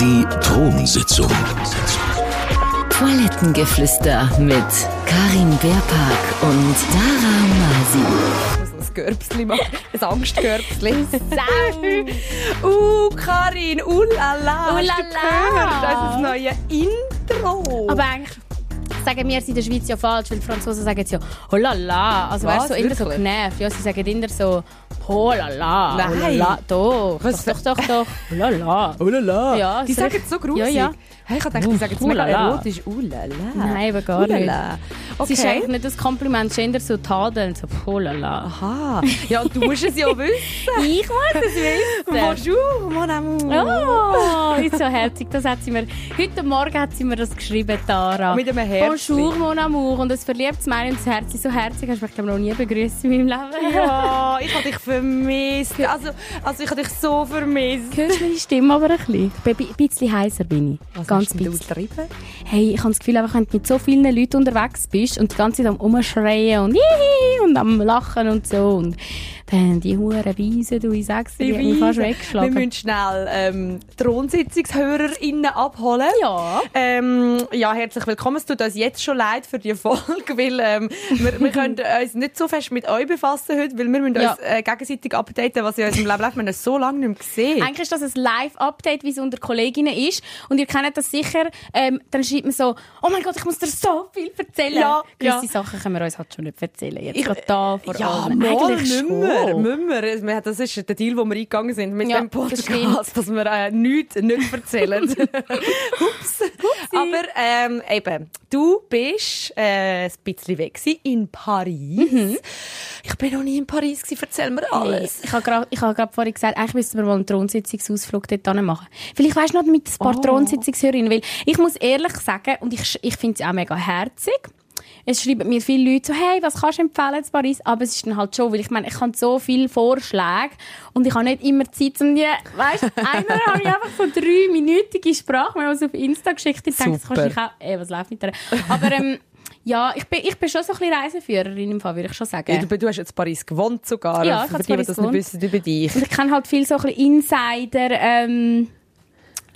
Die Thronsitzung. Toilettengeflüster mit Karin Beerpark und Dara Masi. ein Görbsli machen. Ein Angstgörbsli. uh, Karin, ulala. Hast du Ulala. gehört? Das ist das neue Intro. Aber eigentlich sagen wir es in der Schweiz ja falsch, weil die Franzosen sagen jetzt ja «Oh la la». Also weißt du, so immer so genervt. Ja, sie sagen immer so «Oh la la». Nein. «Oh la la». Doch, Was? doch, doch, doch. «Oh la la». Ulala. Ja, die sagen es so grusig. Ja, ja. Hey, ich gedacht, die sagen es mega Ulala. erotisch. Ulala. Nein, aber gar nicht. Ulala. Es ist Okay. eigentlich nicht das Kompliment, es ist eher so tadeln, so «Oh la la». Aha. Ja, du musst es ja wissen. Ich muss es wissen. Bonjour, mon amour. Oh, ist so herzig. Das hat sie mir, heute Morgen hat sie mir das geschrieben, Tara. Mit einem Herzchen. Bonjour, mon amour. Und ein verliebtes Mädchen und das Herz ist so herzig. Hast du mich, glaube ich, noch nie begrüßt in meinem Leben. Ja, ich habe dich vermisst. Also, also ich habe dich so vermisst. Hörst du meine Stimme aber ein bisschen? Ich bin ein bisschen heiser bin ich. Was Ganz bisschen. Hey, ich habe das Gefühl, einfach, wenn du mit so vielen Leuten unterwegs bist und die ganze Zeit am Umschreien und und am Lachen und so und dann die Huren Weisen, du, ich sag's dir, die haben mich fast Wir weggeschlagen. müssen schnell ähm, ThronsitzungshörerInnen abholen. Ja. Ähm, ja, herzlich willkommen. Es tut uns jetzt schon leid für die Folge, weil ähm, wir, wir können uns nicht so fest mit euch befassen heute, weil wir müssen Ja. uns äh, gegenseitig updaten, was in unserem Leben läuft. Wir haben es so lange nicht mehr gesehen. Eigentlich ist das ein Live-Update, wie es unter Kolleginnen ist. Und ihr kennt das sicher. Ähm, dann schreibt man so, oh mein Gott, ich muss dir so viel erzählen. Ja, Gewisse ja. Sachen können wir uns halt schon nicht erzählen. Jetzt Ich- da vor ja, allem. Eigentlich müssen schon. Wir, müssen wir. Das ist der Deal, wo wir eingegangen sind mit Ja, dem das Podcast, dass wir äh, nichts nicht erzählen. Ups. Aber ähm, eben, du bist äh, ein bisschen weg in Paris. Mhm. Ich bin noch nie in Paris gewesen. Erzähl mir Hey, alles. ich habe gerade ich hab vorhin gesagt, eigentlich müssten wir mal einen Thronsitzungsausflug dort machen. Vielleicht weisst du noch mit ein paar Oh. Thronsitzungshörerinnen, weil ich muss ehrlich sagen, und ich, ich finde es auch mega herzig, es schreiben mir viele Leute so, hey, was kannst du empfehlen zu Paris? Aber es ist dann halt schon, weil ich meine, ich habe so viele Vorschläge und ich habe nicht immer Zeit, um die, weißt du, einer habe ich einfach so drei minütige Sprache, wir haben es auf Insta geschickt, ich denke, das kannst du auch, ey, was läuft mit der? Aber, ähm, ja, ich bin, ich bin schon so ein bisschen Reiseführerin im Fall, würde ich schon sagen. Ja, du, du hast jetzt Paris gewohnt sogar. Ja, ich für habe Paris das nicht gewohnt. wissen über dich. Und ich kenne halt viel so ein bisschen Insider, ähm,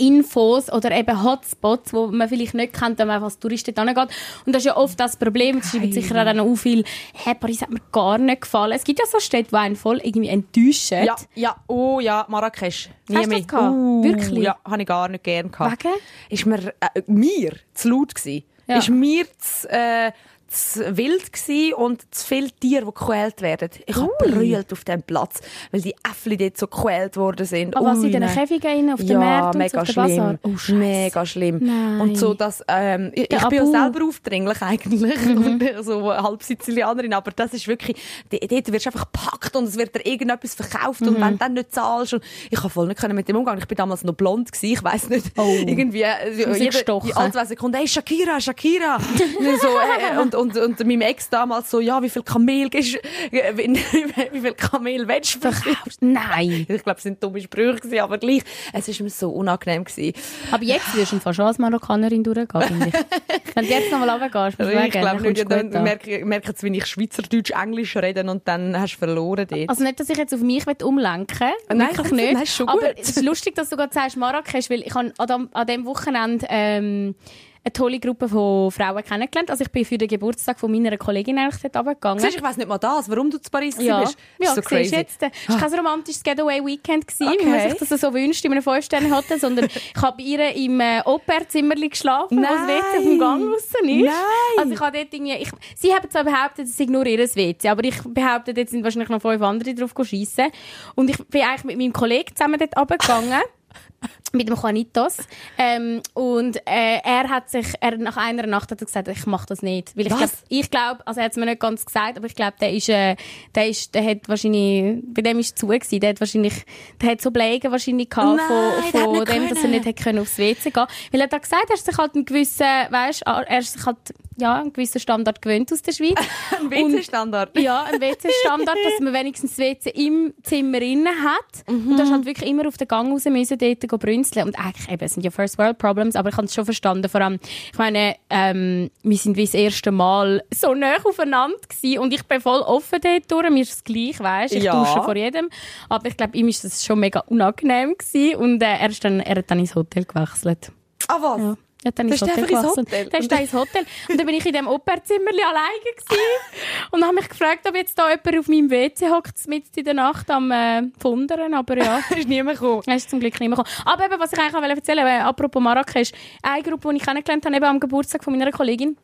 Infos oder eben Hotspots, wo man vielleicht nicht kennt, wenn man als Tourist dort hingeht. Und das ist ja oft das Problem. Es schreiben sicher auch auch viel, hey, Paris hat mir gar nicht gefallen. Es gibt ja so Städte, die einen voll irgendwie enttäuschen. Ja, ja, oh ja, Marrakesch. Nie Hast du mehr. das? Uh, Wirklich? Ja, habe ich gar nicht gern gehabt. Wegen? Ist mir, äh, mir zu laut gewesen. Ja. Ist mir zu, äh, zu wild gewesen und zu viele Tiere, die gequält werden. Ich habe brüllt auf diesem Platz, weil die Äffli dort so gequält worden sind. Aber was Ui, in den. Käfigen rein, auf ja, Märkten und mega auf schlimm. Oh, mega schlimm. Nein. Und so, dass, ähm, ich, ich bin ja selber aufdringlich eigentlich. Mhm. So halb Sizilianerin. Aber das ist wirklich, dort wirst du einfach gepackt und es wird dir irgendetwas verkauft Mhm. und wenn du dann nicht zahlst. Und ich kann voll nicht können mit dem umgehen. Ich bin damals noch blond gewesen. Ich weiss nicht. Irgendwie, äh, Musst du jede, gestochen. alle zwei Sekunden, hey, Shakira, Shakira. So, äh, und, und, und meinem Ex damals so, ja, wie viel Kamel gibst, äh, wie, wie viel Kamel willst du verkaufen? Nein. Ich glaube, es sind dumme Sprüche gewesen, aber gleich, es ist mir so unangenehm gewesen. Aber jetzt wirst du fast schon als Marokkanerin durchgehen, finde ich. Wenn du jetzt nochmal runtergehst, musst du Ich glaube dann nicht, dann an. merke, wie ich Schweizerdeutsch, Englisch rede und dann hast du verloren dort. Also nicht, dass ich jetzt auf mich umlenken will. Nein, ich nicht. ist schon Aber gut. es ist lustig, dass du gerade sagst Marrakesch, weil ich an an dem Wochenende ähm, eine tolle Gruppe von Frauen kennengelernt. Also ich bin für den Geburtstag von meiner Kollegin eigentlich dort runtergegangen. Siehst, ich weiss nicht mal das, warum du zu Paris Ja, bist. ja ist so siehst crazy. jetzt. äh, Es war kein romantisches Getaway-Weekend, gewesen, wie Okay. man sich das so wünscht in einem Fünf-Sterne-Hotel, sondern ich habe bei ihr im äh, Au-pair-Zimmerli geschlafen, wo das. WC auf dem Gang draussen ist. Nein. Also ich habe dort irgendwie, ich, sie haben zwar behauptet, es sei nur ihr WC, aber ich behaupte, jetzt sind wahrscheinlich noch fünf andere drauf schiessen. Und ich bin eigentlich mit meinem Kollegen zusammen dort runtergegangen. mit dem Juanitos. Ähm, und äh, er hat sich, er, nach einer Nacht hat er gesagt, ich mache das nicht. Weil ich glaube, ich glaube, also er hat es mir nicht ganz gesagt, aber ich glaube, der ist, äh, der ist, der hat wahrscheinlich, bei dem ist es zu gewesen. Der hat wahrscheinlich, der hat so Blägen wahrscheinlich gehabt Nein, von, von dem, dass er können. nicht hätte können aufs WC gehen. Weil er hat gesagt, er ist sich halt einen gewissen, weißt, er ist sich halt, ja, einen gewissen Standard gewöhnt aus der Schweiz. Ein WC-Standard. Ja, ein WC-Standard, dass man wenigstens das WC im Zimmer innen hat. Mhm. Und da hast halt wirklich immer auf den Gang raus müssen, dort go brünzeln. Und eigentlich, eben, es sind ja First World Problems, aber ich habe es schon verstanden. Vor allem, ich meine, ähm, wir sind wie das erste Mal so nah aufeinander gewesen und ich bin voll offen dort durch. Mir ist es gleich, weißt Ich Ja. dusche vor jedem. Aber ich glaube, ihm ist das schon mega unangenehm gewesen und äh, er, ist dann, er hat dann ins Hotel gewechselt. Ah, was? Ja. Hat dann ist Hotel einfach ins gewechselt. Hotel? Der ist ins Hotel. Und dann bin ich in dem Operzimmer alleine gewesen und habe mich gefragt, ob jetzt da jemand auf meinem WC hockt, mitten in der Nacht am äh, Fundern. Aber ja. ist niemand gekommen. Er ist zum Glück mehr gekommen. Aber eben, was ich eigentlich auch erzählen wollte, äh, apropos Marrakesch, eine Gruppe, die ich kennengelernt habe, eben am Geburtstag von meiner Kollegin,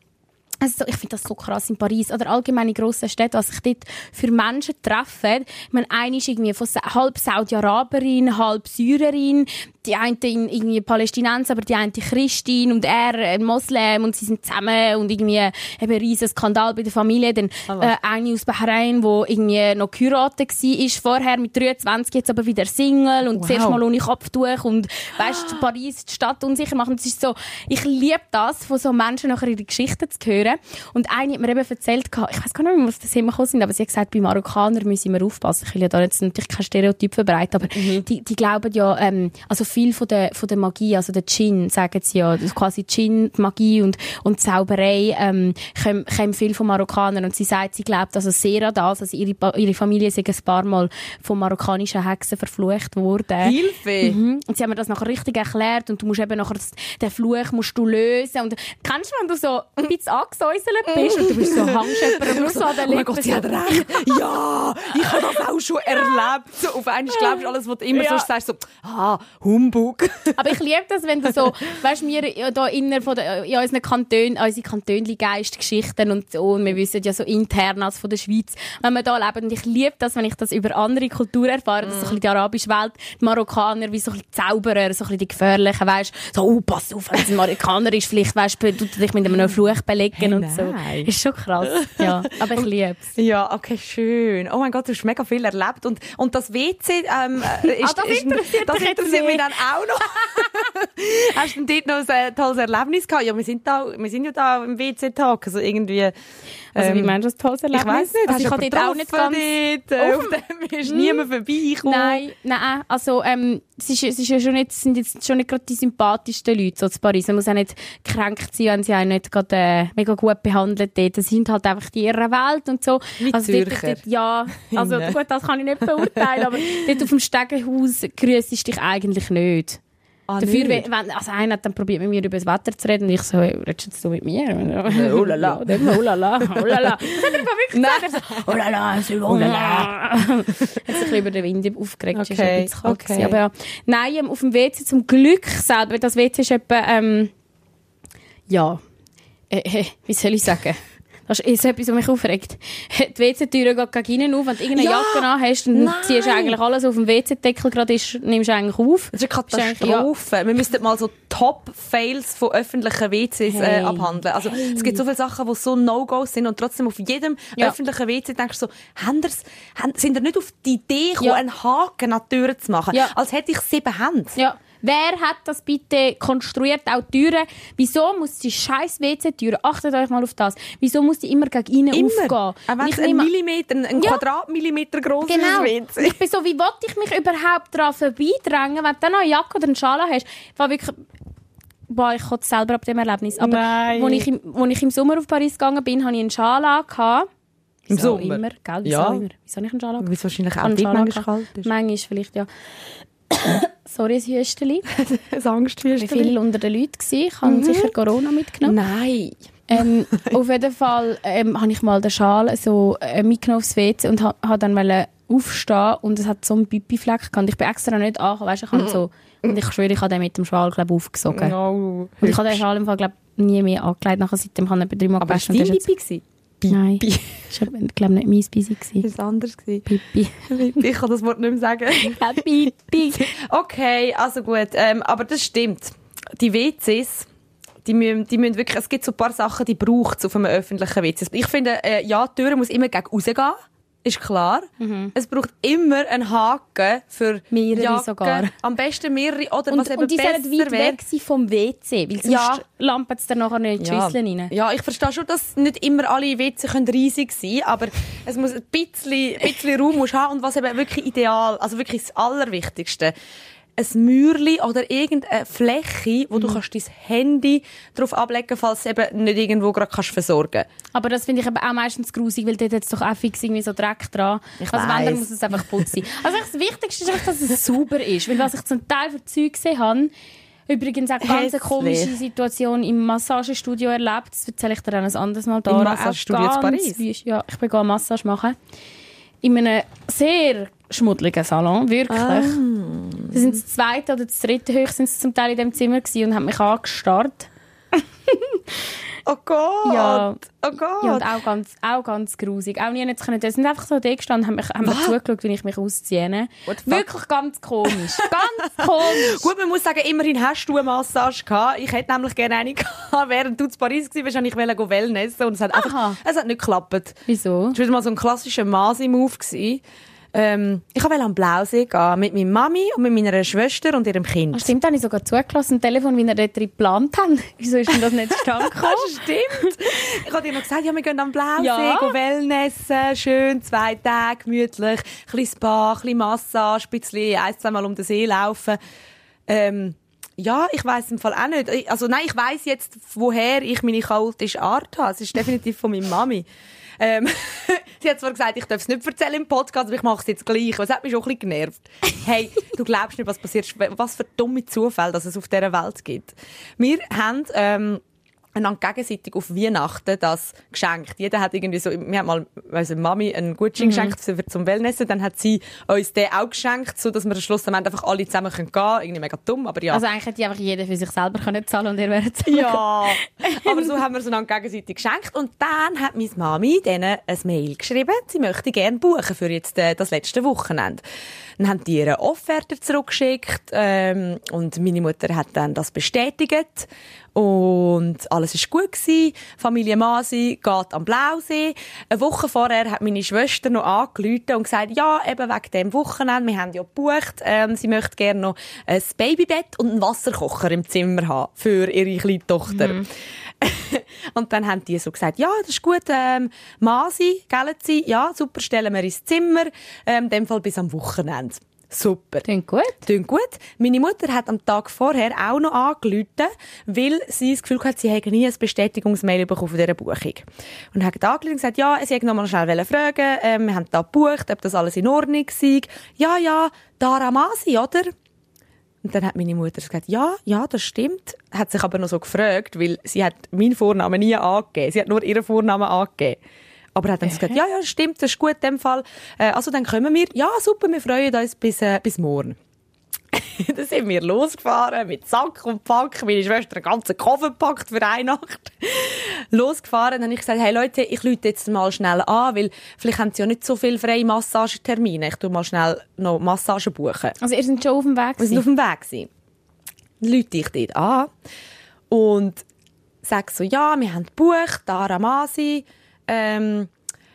also so, ich finde das so krass in Paris oder allgemein in grossen Städten, was sich dort für Menschen treffen. Ich meine, eine ist irgendwie von halb Saudi-Araberin, halb Syrerin, die eine in- irgendwie Palästinenser, aber die eine Christin und er ein Moslem und sie sind zusammen und irgendwie eben ein riesen Skandal bei der Familie. Dann äh, eine aus Bahrain, wo irgendwie noch geheiratet war, ist vorher mit 23, jetzt aber wieder Single und Wow. zuerst mal ohne Kopftuch und weißt, Paris die Stadt unsicher machen. Das ist so, ich liebe das, von so Menschen nachher ihre Geschichten zu hören. Und eine hat mir eben erzählt, ich weiß gar nicht mehr, was das immer gekommen sind, aber sie hat gesagt, bei Marokkanern müssen wir aufpassen. Ich will ja da jetzt natürlich kein Stereotyp verbreiten, aber die, die glauben ja, ähm, also viel von der, von der Magie, also der Djinn, sagen sie ja, quasi Djinn, Magie und, und Zauberei, ähm, kommen, kommen viel von Marokkanern. Und sie sagt, sie glaubt also sehr an das, also ihre, ihre Familie ist ein paar Mal von marokkanischen Hexen verflucht worden. Hilfe! Mhm. Und sie haben mir das nachher richtig erklärt und du musst eben nachher das, den Fluch musst du lösen und kennst du, wenn du so ein bisschen angesäuselt bist und du bist so Hangschepper so an den Oh mein Lippen. Gott, sie hat recht. Ja, ich habe das auch schon erlebt. So, auf einmal glaubst du alles, was du immer Ja. so sagst, so, ah, Humbug. Aber ich liebe das, wenn du so, weißt wir ja da inner von der, in unseren Kantonen, unsere Kantönli-Geistgeschichten und so, und wir wissen ja so intern als von der Schweiz, wenn wir da leben. Und ich liebe das, wenn ich das über andere Kulturen erfahre, dass so ein bisschen die arabische Welt, die Marokkaner wie so ein bisschen Zauberer, so ein bisschen die Gefährlichen, weißt so, oh, pass auf, wenn es ein Marokkaner ist, vielleicht, weißt du, tut dich mit einem Fluch belegen Hey, und so. nein. Ist schon krass. Ja, aber ich liebe es. Ja, okay, schön. Oh mein Gott, du hast mega viel erlebt. Und, und das WC, ähm, äh, ist, Ah, das ist, interessiert das interessiert mich dann auch noch. hast du denn dort noch ein äh, tolles Erlebnis gehabt? Ja, wir sind da, wir sind ja da im WC-Tag. Also irgendwie, Also, wie ähm, meinst du das tolles ich Erlebnis? weiss nicht. Also, ich habe dort auch nicht ganz... dort? Auf dem ist niemand vorbeigekommen. Nein, nein, also ähm, es, ist, es ist ja schon nicht, sind jetzt schon nicht gerade die sympathischsten Leute so zu Paris. Man muss auch nicht kränkt sein, wenn sie einen nicht gerade äh, mega gut behandelt dort. Das sind halt einfach die ihre Welt und so. Wie also dort- Zürcher. Dort, ja, also gut, das kann ich nicht beurteilen, aber dort auf dem Stegenhaus grüßt dich eigentlich nicht. Ah, Dafür, wenn, also einer hat dann probiert mit mir über das Wetter zu reden und ich so, hey, redest jetzt du mit mir? oh la la. Ja, dann, oh la la, oh la la. Das hat er wirklich gesagt. So, oh la la, so, oh la la. hat sich über den Wind aufgeregt. Okay. Ist ein okay. Aber ja. Nein, ähm, auf dem WC zum Glück selber, das WC ist etwa, ähm, ja, äh, äh, wie soll ich sagen? Das ist etwas, was mich aufregt. Die WC-Türe geht gegen innen auf, wenn du irgendeine Ja! Jacke an hast, dann Nein! ziehst du eigentlich alles auf dem WC-Deckel gerade ist, nimmst du eigentlich auf. Das ist eine Katastrophe. Wir müssten mal so Top-Fails von öffentlichen WCs äh, Hey. abhandeln. Also, es gibt so viele Sachen, die so No-Gos sind und trotzdem auf jedem Ja. öffentlichen WC denkst du so, haben sind ihr nicht auf die Idee gekommen, Ja. einen Haken an die Tür zu machen? Ja. Als hätte ich sieben Hände. Ja. Wer hat das bitte konstruiert? Auch die Türen. Wieso muss die scheiß WC-Türe, achtet euch mal auf das, wieso muss die immer gegen innen Immer. aufgehen? Auch wenn es ich ein Millimeter, ein, Ja. Quadratmillimeter groß Genau. ist. Ich bin so, wie wollte ich mich überhaupt daran vorbeidrängen, wenn du dann noch eine Jacke oder einen Schal hast? Ich war wirklich... Boah, ich kotze selber ab dem Erlebnis. Aber Nein. Als ich, im, als ich im Sommer auf Paris gegangen bin, hatte ich einen Schal angehabt. Im Sommer? immer, gell? Wieso Ja. immer? Wieso ich einen Schal angehabt? Weil es wahrscheinlich Ich auch manchmal kalt ist. Manchmal vielleicht, ja. Sorry, ein Hüsteli. Ein Wie Angstfürstchen. viele unter den Leuten gewesen? Ich habe sicher Corona mitgenommen. Nein. Ähm, auf jeden Fall ähm, habe ich mal den Schal so äh, mitgenommen aufs WC und ha- ha dann wollte aufstehen und es hat so einen Pipi-Fleck gehabt. Ich bin extra nicht angekommen, weißt, ich habe so, und ich schwöre, ich habe den mit dem Schal glaub, aufgesogen. No. Und ich habe den Schal im Fall glaub, nie mehr angelegt. Nachher seitdem habe ich drei Mal Aber es gewaschen war und dein das ist Pipi. Nein, das war glaube nicht mein gewesen. Das war anders. gewesen. Pipi. Ich kann das Wort nicht mehr sagen. Ja, Pipi. Okay, also gut. Ähm, aber das stimmt. Die WCs, die müssen, die müssen wirklich, es gibt so ein paar Sachen, die braucht es auf einem öffentlichen WC. Ich finde, äh, ja, die Tür muss immer gegen rausgehen. Ist klar. Es braucht immer einen Haken für Mehrere Jacken. sogar. Am besten mehrere oder Und, was eben und die besser weit weg sein vom WC, weil sonst Ja. lampen sie dann nachher nicht in die Ja. Schüsseln rein. ja, ich verstehe schon, dass nicht immer alle WC können riesig sein können, aber es muss ein bisschen, ein bisschen Raum muss haben und was eben wirklich ideal, also wirklich das Allerwichtigste. Ein Mäuerli oder irgendeine Fläche, wo Mhm. du kannst dein Handy drauf ablegen falls du eben nicht irgendwo gerade kannst versorgen Aber das finde ich eben auch meistens grusig, weil dort hat es doch auch fix irgendwie so Dreck dran. Ich also wenn, dann muss es einfach putzen. Also das Wichtigste ist einfach, dass es sauber ist. Weil was ich zum Teil für Zeug gesehen habe, übrigens auch ganz eine komische Situation im Massagestudio erlebt, das erzähle ich dir dann ein anderes Mal. Dara. Im Massagestudio in Paris? wüst. Ja, ich bin eine Massage machen. In einem sehr schmuddeligen Salon, wirklich. Ah. Sie sind das zweite oder das dritte höchstens zum Teil in dem Zimmer gewesen und haben mich angestarrt. Oh Gott! Ja. Oh Gott! Ja, und auch ganz, auch ganz grusig. Auch nie nicht können. Sie sind einfach so da gestanden, haben, mich, haben mir zugeschaut, wie ich mich ausziehe. Wirklich ganz komisch. ganz komisch. Gut, man muss sagen, immerhin hast du eine Massage gehabt. Ich hätte nämlich gerne eine gehabt. Während du in Paris warst, wollte ich wollte Wellnessen und es hat einfach, Aha. es hat nicht geklappt. Wieso? Das war mal so ein klassischer Masi-Move. Ähm, ich wollte am Blausee gehen mit meiner Mami und mit meiner Schwester und ihrem Kind. Ah, stimmt, habe ich sogar zugelassen, Telefon, wie ihr dort drin geplant habt. Wieso ist denn das nicht zustande gekommen? Stimmt. Ich habe dir noch gesagt, ja, wir gehen am Blausee, Ja. gehen Wellnessen, schön, zwei Tage, gemütlich, ein bisschen Spa, ein bisschen Massage, ein bisschen ein, zweimal um den See laufen. Ähm, ja, ich weiß im Fall auch nicht. Ich- Also nein, ich weiß jetzt, woher ich meine chaotische Art habe. Es ist definitiv von meiner Mami. Ähm, sie hat zwar gesagt, ich darf es nicht erzählen im Podcast, aber ich mache es jetzt gleich. Es hat mich schon ein bisschen genervt. Hey, du glaubst nicht, was passiert, was für dumme Zufälle, dass es auf dieser Welt gibt. Wir haben ähm, einander gegenseitig auf Weihnachten das geschenkt. Jeder hat irgendwie so, wir haben mal, weiss ich, Mami einen Gutschein geschenkt für, zum Wellnessen, dann hat sie uns den auch geschenkt, so dass wir am Schluss am Ende einfach alle zusammen können gehen. Irgendwie mega dumm, aber ja. Also eigentlich hätte einfach jeder für sich selber können zahlen und ihr wäret zahlen. Ja, aber so haben wir es einander gegenseitig geschenkt. Und dann hat meine Mami denen ein Mail geschrieben, sie möchte gerne buchen für jetzt äh, das letzte Wochenende. Dann haben die ihre Offerte zurückgeschickt ähm, und meine Mutter hat dann das bestätigt. Und alles ist gut gewesen. Familie Masi geht am Blausee. Eine Woche vorher hat meine Schwester noch angerufen und gesagt, ja, eben wegen dem Wochenende, wir haben ja gebucht, ähm, sie möchte gerne noch ein Babybett und einen Wasserkocher im Zimmer haben für ihre kleine Tochter. und dann haben die so gesagt, ja, das ist gut, ähm, Masi, gell sie? Ja, super, stellen wir ins Zimmer, ähm, in dem Fall bis am Wochenende. Super. Klingt gut. Klingt gut. Meine Mutter hat am Tag vorher auch noch angerufen, weil sie das Gefühl hat, sie hätte nie ein Bestätigungsmail bekommen von dieser Buchung. Und hat angerufen und gesagt, ja, sie hätte noch mal schnell fragen, ähm, wir haben da gebucht, ob das alles in Ordnung sei. Ja, ja, Dara Masi, oder? Und dann hat meine Mutter gesagt, ja, ja, das stimmt. Hat sich aber noch so gefragt, weil sie hat meinen Vornamen nie angegeben. Sie hat nur ihren Vornamen angegeben. Aber hat dann gesagt, ja, ja, stimmt, das ist gut in dem Fall. Äh, also dann kommen wir. Ja, super, wir freuen uns bis, äh, bis morgen. dann sind wir losgefahren mit Sack und Pack. Meine Schwester einen ganzen Koffer gepackt für eine Nacht. losgefahren. Dann habe ich gesagt, hey Leute, ich lüte jetzt mal schnell an, weil vielleicht haben sie ja nicht so viele freie Massagetermine. Ich tu mal schnell noch Massagen buchen. Also ihr seid schon auf dem Weg Wir sind auf dem Weg. gewesen. Dann Leute ich dort an und sage so, ja, wir haben gebucht, Dara Masi, ähm,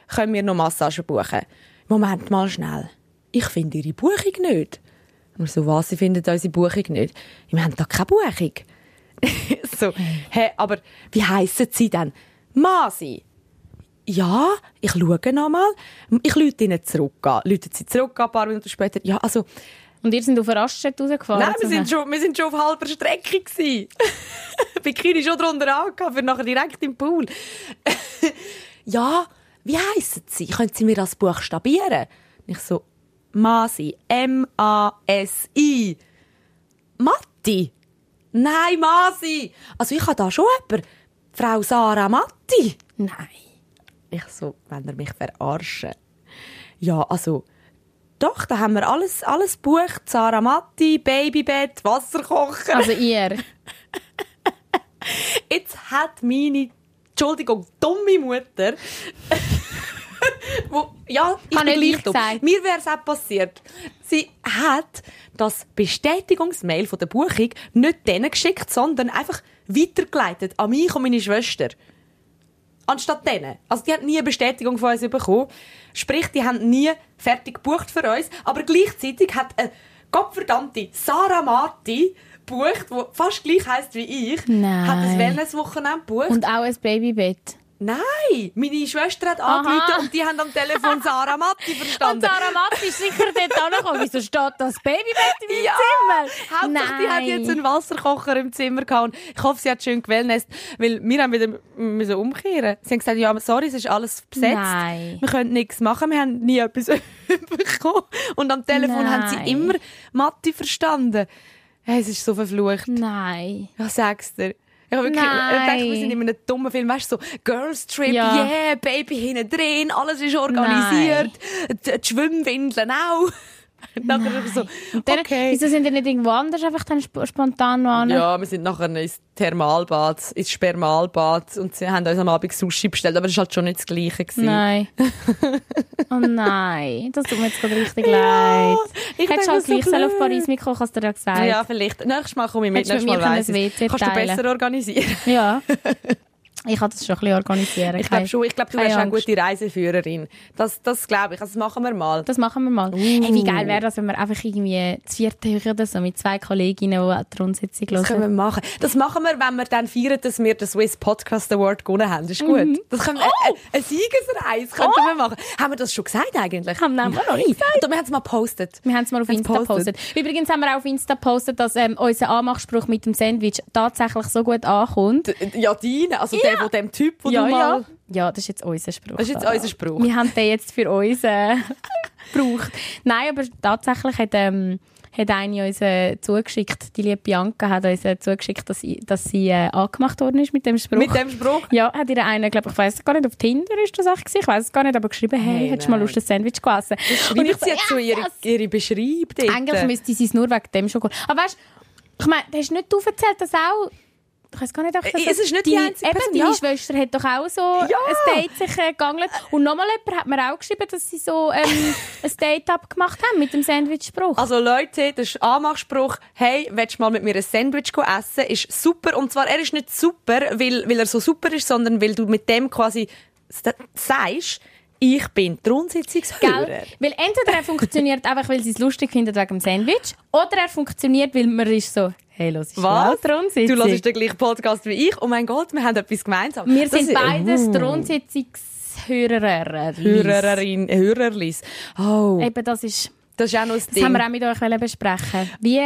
können wir noch Massagen buchen? Moment mal schnell. Ich finde Ihre Buchung nicht. Und so, was, Sie finden unsere Buchung nicht? Wir haben da keine Buchung. so, hä, aber wie heissen Sie denn? Masi. Ja, ich schaue noch mal. Ich lüte Ihnen zurück an. Sie zurück an, ein paar Minuten später. Ja, also, Und ihr seid auf Raststätte rausgefahren? Nein, wir sind schon, wir sind schon auf halber Strecke gsi. Bikini schon drunter angehabt, für nachher direkt im Pool. ja, wie heissen Sie? Können Sie mir das buchstabieren? Ich so, Masi, M-A-S-I. Matti? Nein, Masi. Also ich habe da schon jemanden. Frau Sarah Matti. Nein. Ich so, wenn er mich verarschen. Ja, also, doch, da haben wir alles, alles gebucht. Sarah Matti, Babybett, Wasserkocher. Also ihr. Jetzt hat meine, Entschuldigung, dumme Mutter, wo, ja, ich Kann bin nicht gleich dumm. Mir wäre es auch passiert. Sie hat das Bestätigungsmail von der Buchung nicht denen geschickt, sondern einfach weitergeleitet an mich und meine Schwester. Anstatt denen. Also die haben nie eine Bestätigung von uns bekommen. Sprich, die haben nie fertig gebucht für uns. Aber gleichzeitig hat eine gottverdammte Sarah Marti gebucht, die fast gleich heisst wie ich, Nein. hat ein Wellnesswochenende gebucht. Und auch ein Babybett. Nein, meine Schwester hat angerufen und die haben am Telefon Sarah Matti Und verstanden. Sarah Matt ist sicher dort angekommen. Wieso steht das Babybett in meinem Ja, Zimmer? Hauptsache, die hat jetzt einen Wasserkocher im Zimmer gehabt. Und ich hoffe, sie hat schön gewellnest, weil wir haben wieder müssen umkehren. Sie haben gesagt, ja, sorry, es ist alles besetzt. Nein. Wir können nichts machen, wir haben nie etwas bekommen. Und am Telefon haben Nein. sie immer Matti verstanden. Hey, es ist so verflucht. Nein. Ja, sag's dir. Ich habe wirklich Nein. ich denke, wir sind in einem dummen Film. Weißt du, so Girls Trip, Ja. yeah, Baby hinten drin, alles ist organisiert. Die, die Schwimmwindeln auch. Nachher so, Und dann, okay. Wieso sind die nicht irgendwo anders einfach dann sp spontan noch an? Ja, wir sind nachher ins Thermalbad, ins Spermalbad und sie haben uns am Abend Sushi bestellt, aber das war halt schon nicht das Gleiche. Gewesen. Nein. Oh nein, das tut mir jetzt gerade richtig leid. ich Hättest halt so gleich selber auf. Paris mitkommen, hast du dir ja gesagt. Ja, vielleicht. Nächstes Mal komme ich mit, nächstes Mal weiss ich. Kannst du besser organisieren? Ja. Ich kann das schon ein bisschen organisieren. Ich glaube schon, ich glaube, du wärst eine gute Reiseführerin. Das, das glaube ich, also das machen wir mal. Das machen wir mal. Hey, Uh. wie geil wäre das, wenn wir einfach irgendwie das vierte Hören oder so mit zwei Kolleginnen, die die Rundsitzung Das können hören. wir machen. Das machen wir, wenn wir dann feiern, dass wir den Swiss Podcast Award gewonnen haben. Das ist gut. Mhm. Das können wir, Oh! äh, ein Siegesreis könnten wir machen. Haben wir das schon gesagt eigentlich? Haben wir noch nicht gesagt. Oder wir haben es mal gepostet. Wir haben es mal auf Insta gepostet. gepostet. Übrigens haben wir auch auf Insta gepostet, dass ähm, unser Anmachspruch mit dem Sandwich tatsächlich so gut ankommt. D- Ja, deine, also der von dem Typ, wo ja, du mal... ja. ja, das ist jetzt unser Spruch. Das ist jetzt unser Spruch. Wir haben den jetzt für uns äh, gebraucht. Nein, aber tatsächlich hat, ähm, hat eine uns äh, zugeschickt, die liebe Bianca hat uns äh, zugeschickt, dass sie, dass sie äh, angemacht worden ist mit dem Spruch. Mit dem Spruch? ja, hat ihr eine, glaube ich, weiß gar nicht, auf Tinder ist das gewesen, ich weiß es gar nicht, aber geschrieben, hey, Hey, hättest du mal. Lust, ein Sandwich zu essen? Und ich sie jetzt so ihre, ihre Beschreibung eigentlich müsste sie es nur wegen dem schon gut. Aber weißt ich meine, du hast nicht aufgezählt, dass auch. Ich weiß gar nicht, das Äh, es ist nicht die einzige Eben, Person, deine ja. Schwester hat doch auch so ein Date sich äh, gegangelt. Und nochmal jemand hat mir auch geschrieben, dass sie so ähm, ein Date abgemacht haben mit dem Sandwich-Spruch. Also Leute, der Anmachspruch, hey, willst du mal mit mir ein Sandwich essen, ist super. Und zwar, er ist nicht super, weil, weil er so super ist, sondern weil du mit dem quasi sagst, ich bin die Rundsitzungshörer. Gell? Weil entweder er funktioniert einfach, weil sie es lustig findet wegen dem Sandwich, oder er funktioniert, weil man ist so, hey, los, ist Was? Du hörst den gleichen Podcast wie ich. Oh mein Gott, wir haben etwas gemeinsam. Wir Das sind ist- beides Uh. die Rundsitzungshörer. Hörerin, Hörerlis. Oh, Eben, das ist... das ist auch noch ein Das Ding. haben wir auch mit euch besprechen. Wie,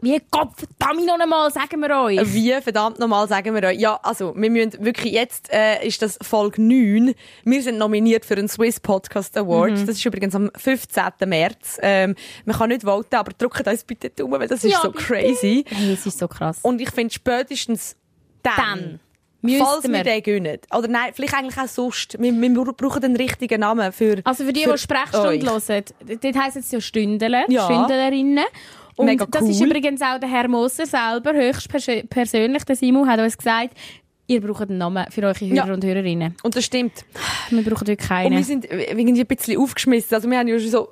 wie Gott verdammt noch einmal, sagen wir euch. Wie verdammt nochmal sagen wir euch. Ja, also, wir müssen wirklich, jetzt äh, ist das Folge 9. Wir sind nominiert für einen Swiss Podcast Award. Mhm. Das ist übrigens am 15. März. Ähm, man kann nicht voten, aber drückt uns bitte Daumen, weil das ist Ja, so bitte. crazy. Hey, es ist so krass. Und ich finde spätestens dann, Dann müssten wir den gönnen. Oder nein, vielleicht eigentlich auch sonst. Wir, wir brauchen den richtigen Namen für Also für die, für die Sprechstunde hören, dort heisst es ja Stündler, Ja. Stündlerinnen. Und Mega das ist übrigens auch der Herr Moser selber, höchst persö- persönlich, der Simon, hat uns gesagt, ihr braucht einen Namen für eure Hörer Ja. und Hörerinnen. Und das stimmt. Wir brauchen wirklich Und keinen. wir sind irgendwie ein bisschen aufgeschmissen. Also wir haben ja schon so,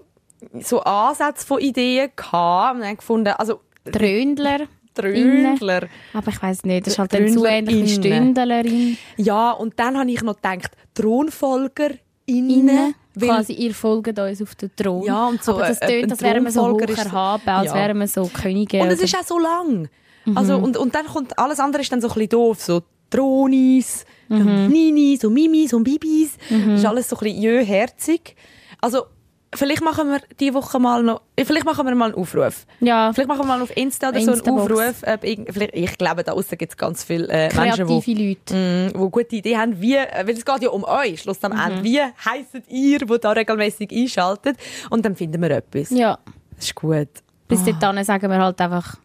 so Ansätze von Ideen gehabt. Und haben gefunden, also Tröndler. Tröndler. Aber ich weiß nicht, das ist halt dann zu ähnlich. Stündlerin. Ja, und dann habe ich noch gedacht, ThronfolgerInnen. Innen. Quasi, ihr folgt uns auf den Thron. Ja, und so, Aber das tönt, als wären wir so hoch Thronfolger erhaben, als Ja. wären wir so Könige. Und es ist auch so lang. Also, und, und dann kommt alles andere ist dann so ein bisschen doof. So Dronis, Ninis und Mimis und Bibis. Das ist alles so ein bisschen jöherzig. Also, vielleicht machen wir diese Woche mal noch, vielleicht machen wir mal einen Aufruf. ja, Vielleicht machen wir mal auf Insta oder so einen. Aufruf. Vielleicht, ich glaube, da außen gibt es ganz viele äh, Menschen, die Leute. Mm, wo gute Ideen haben, wie, äh, weil es geht ja um euch, Schluss am Mhm. Ende. Wie heisst ihr, die da regelmäßig einschaltet? Und dann finden wir etwas. Ja. Das ist gut. Bis dahin sagen wir halt einfach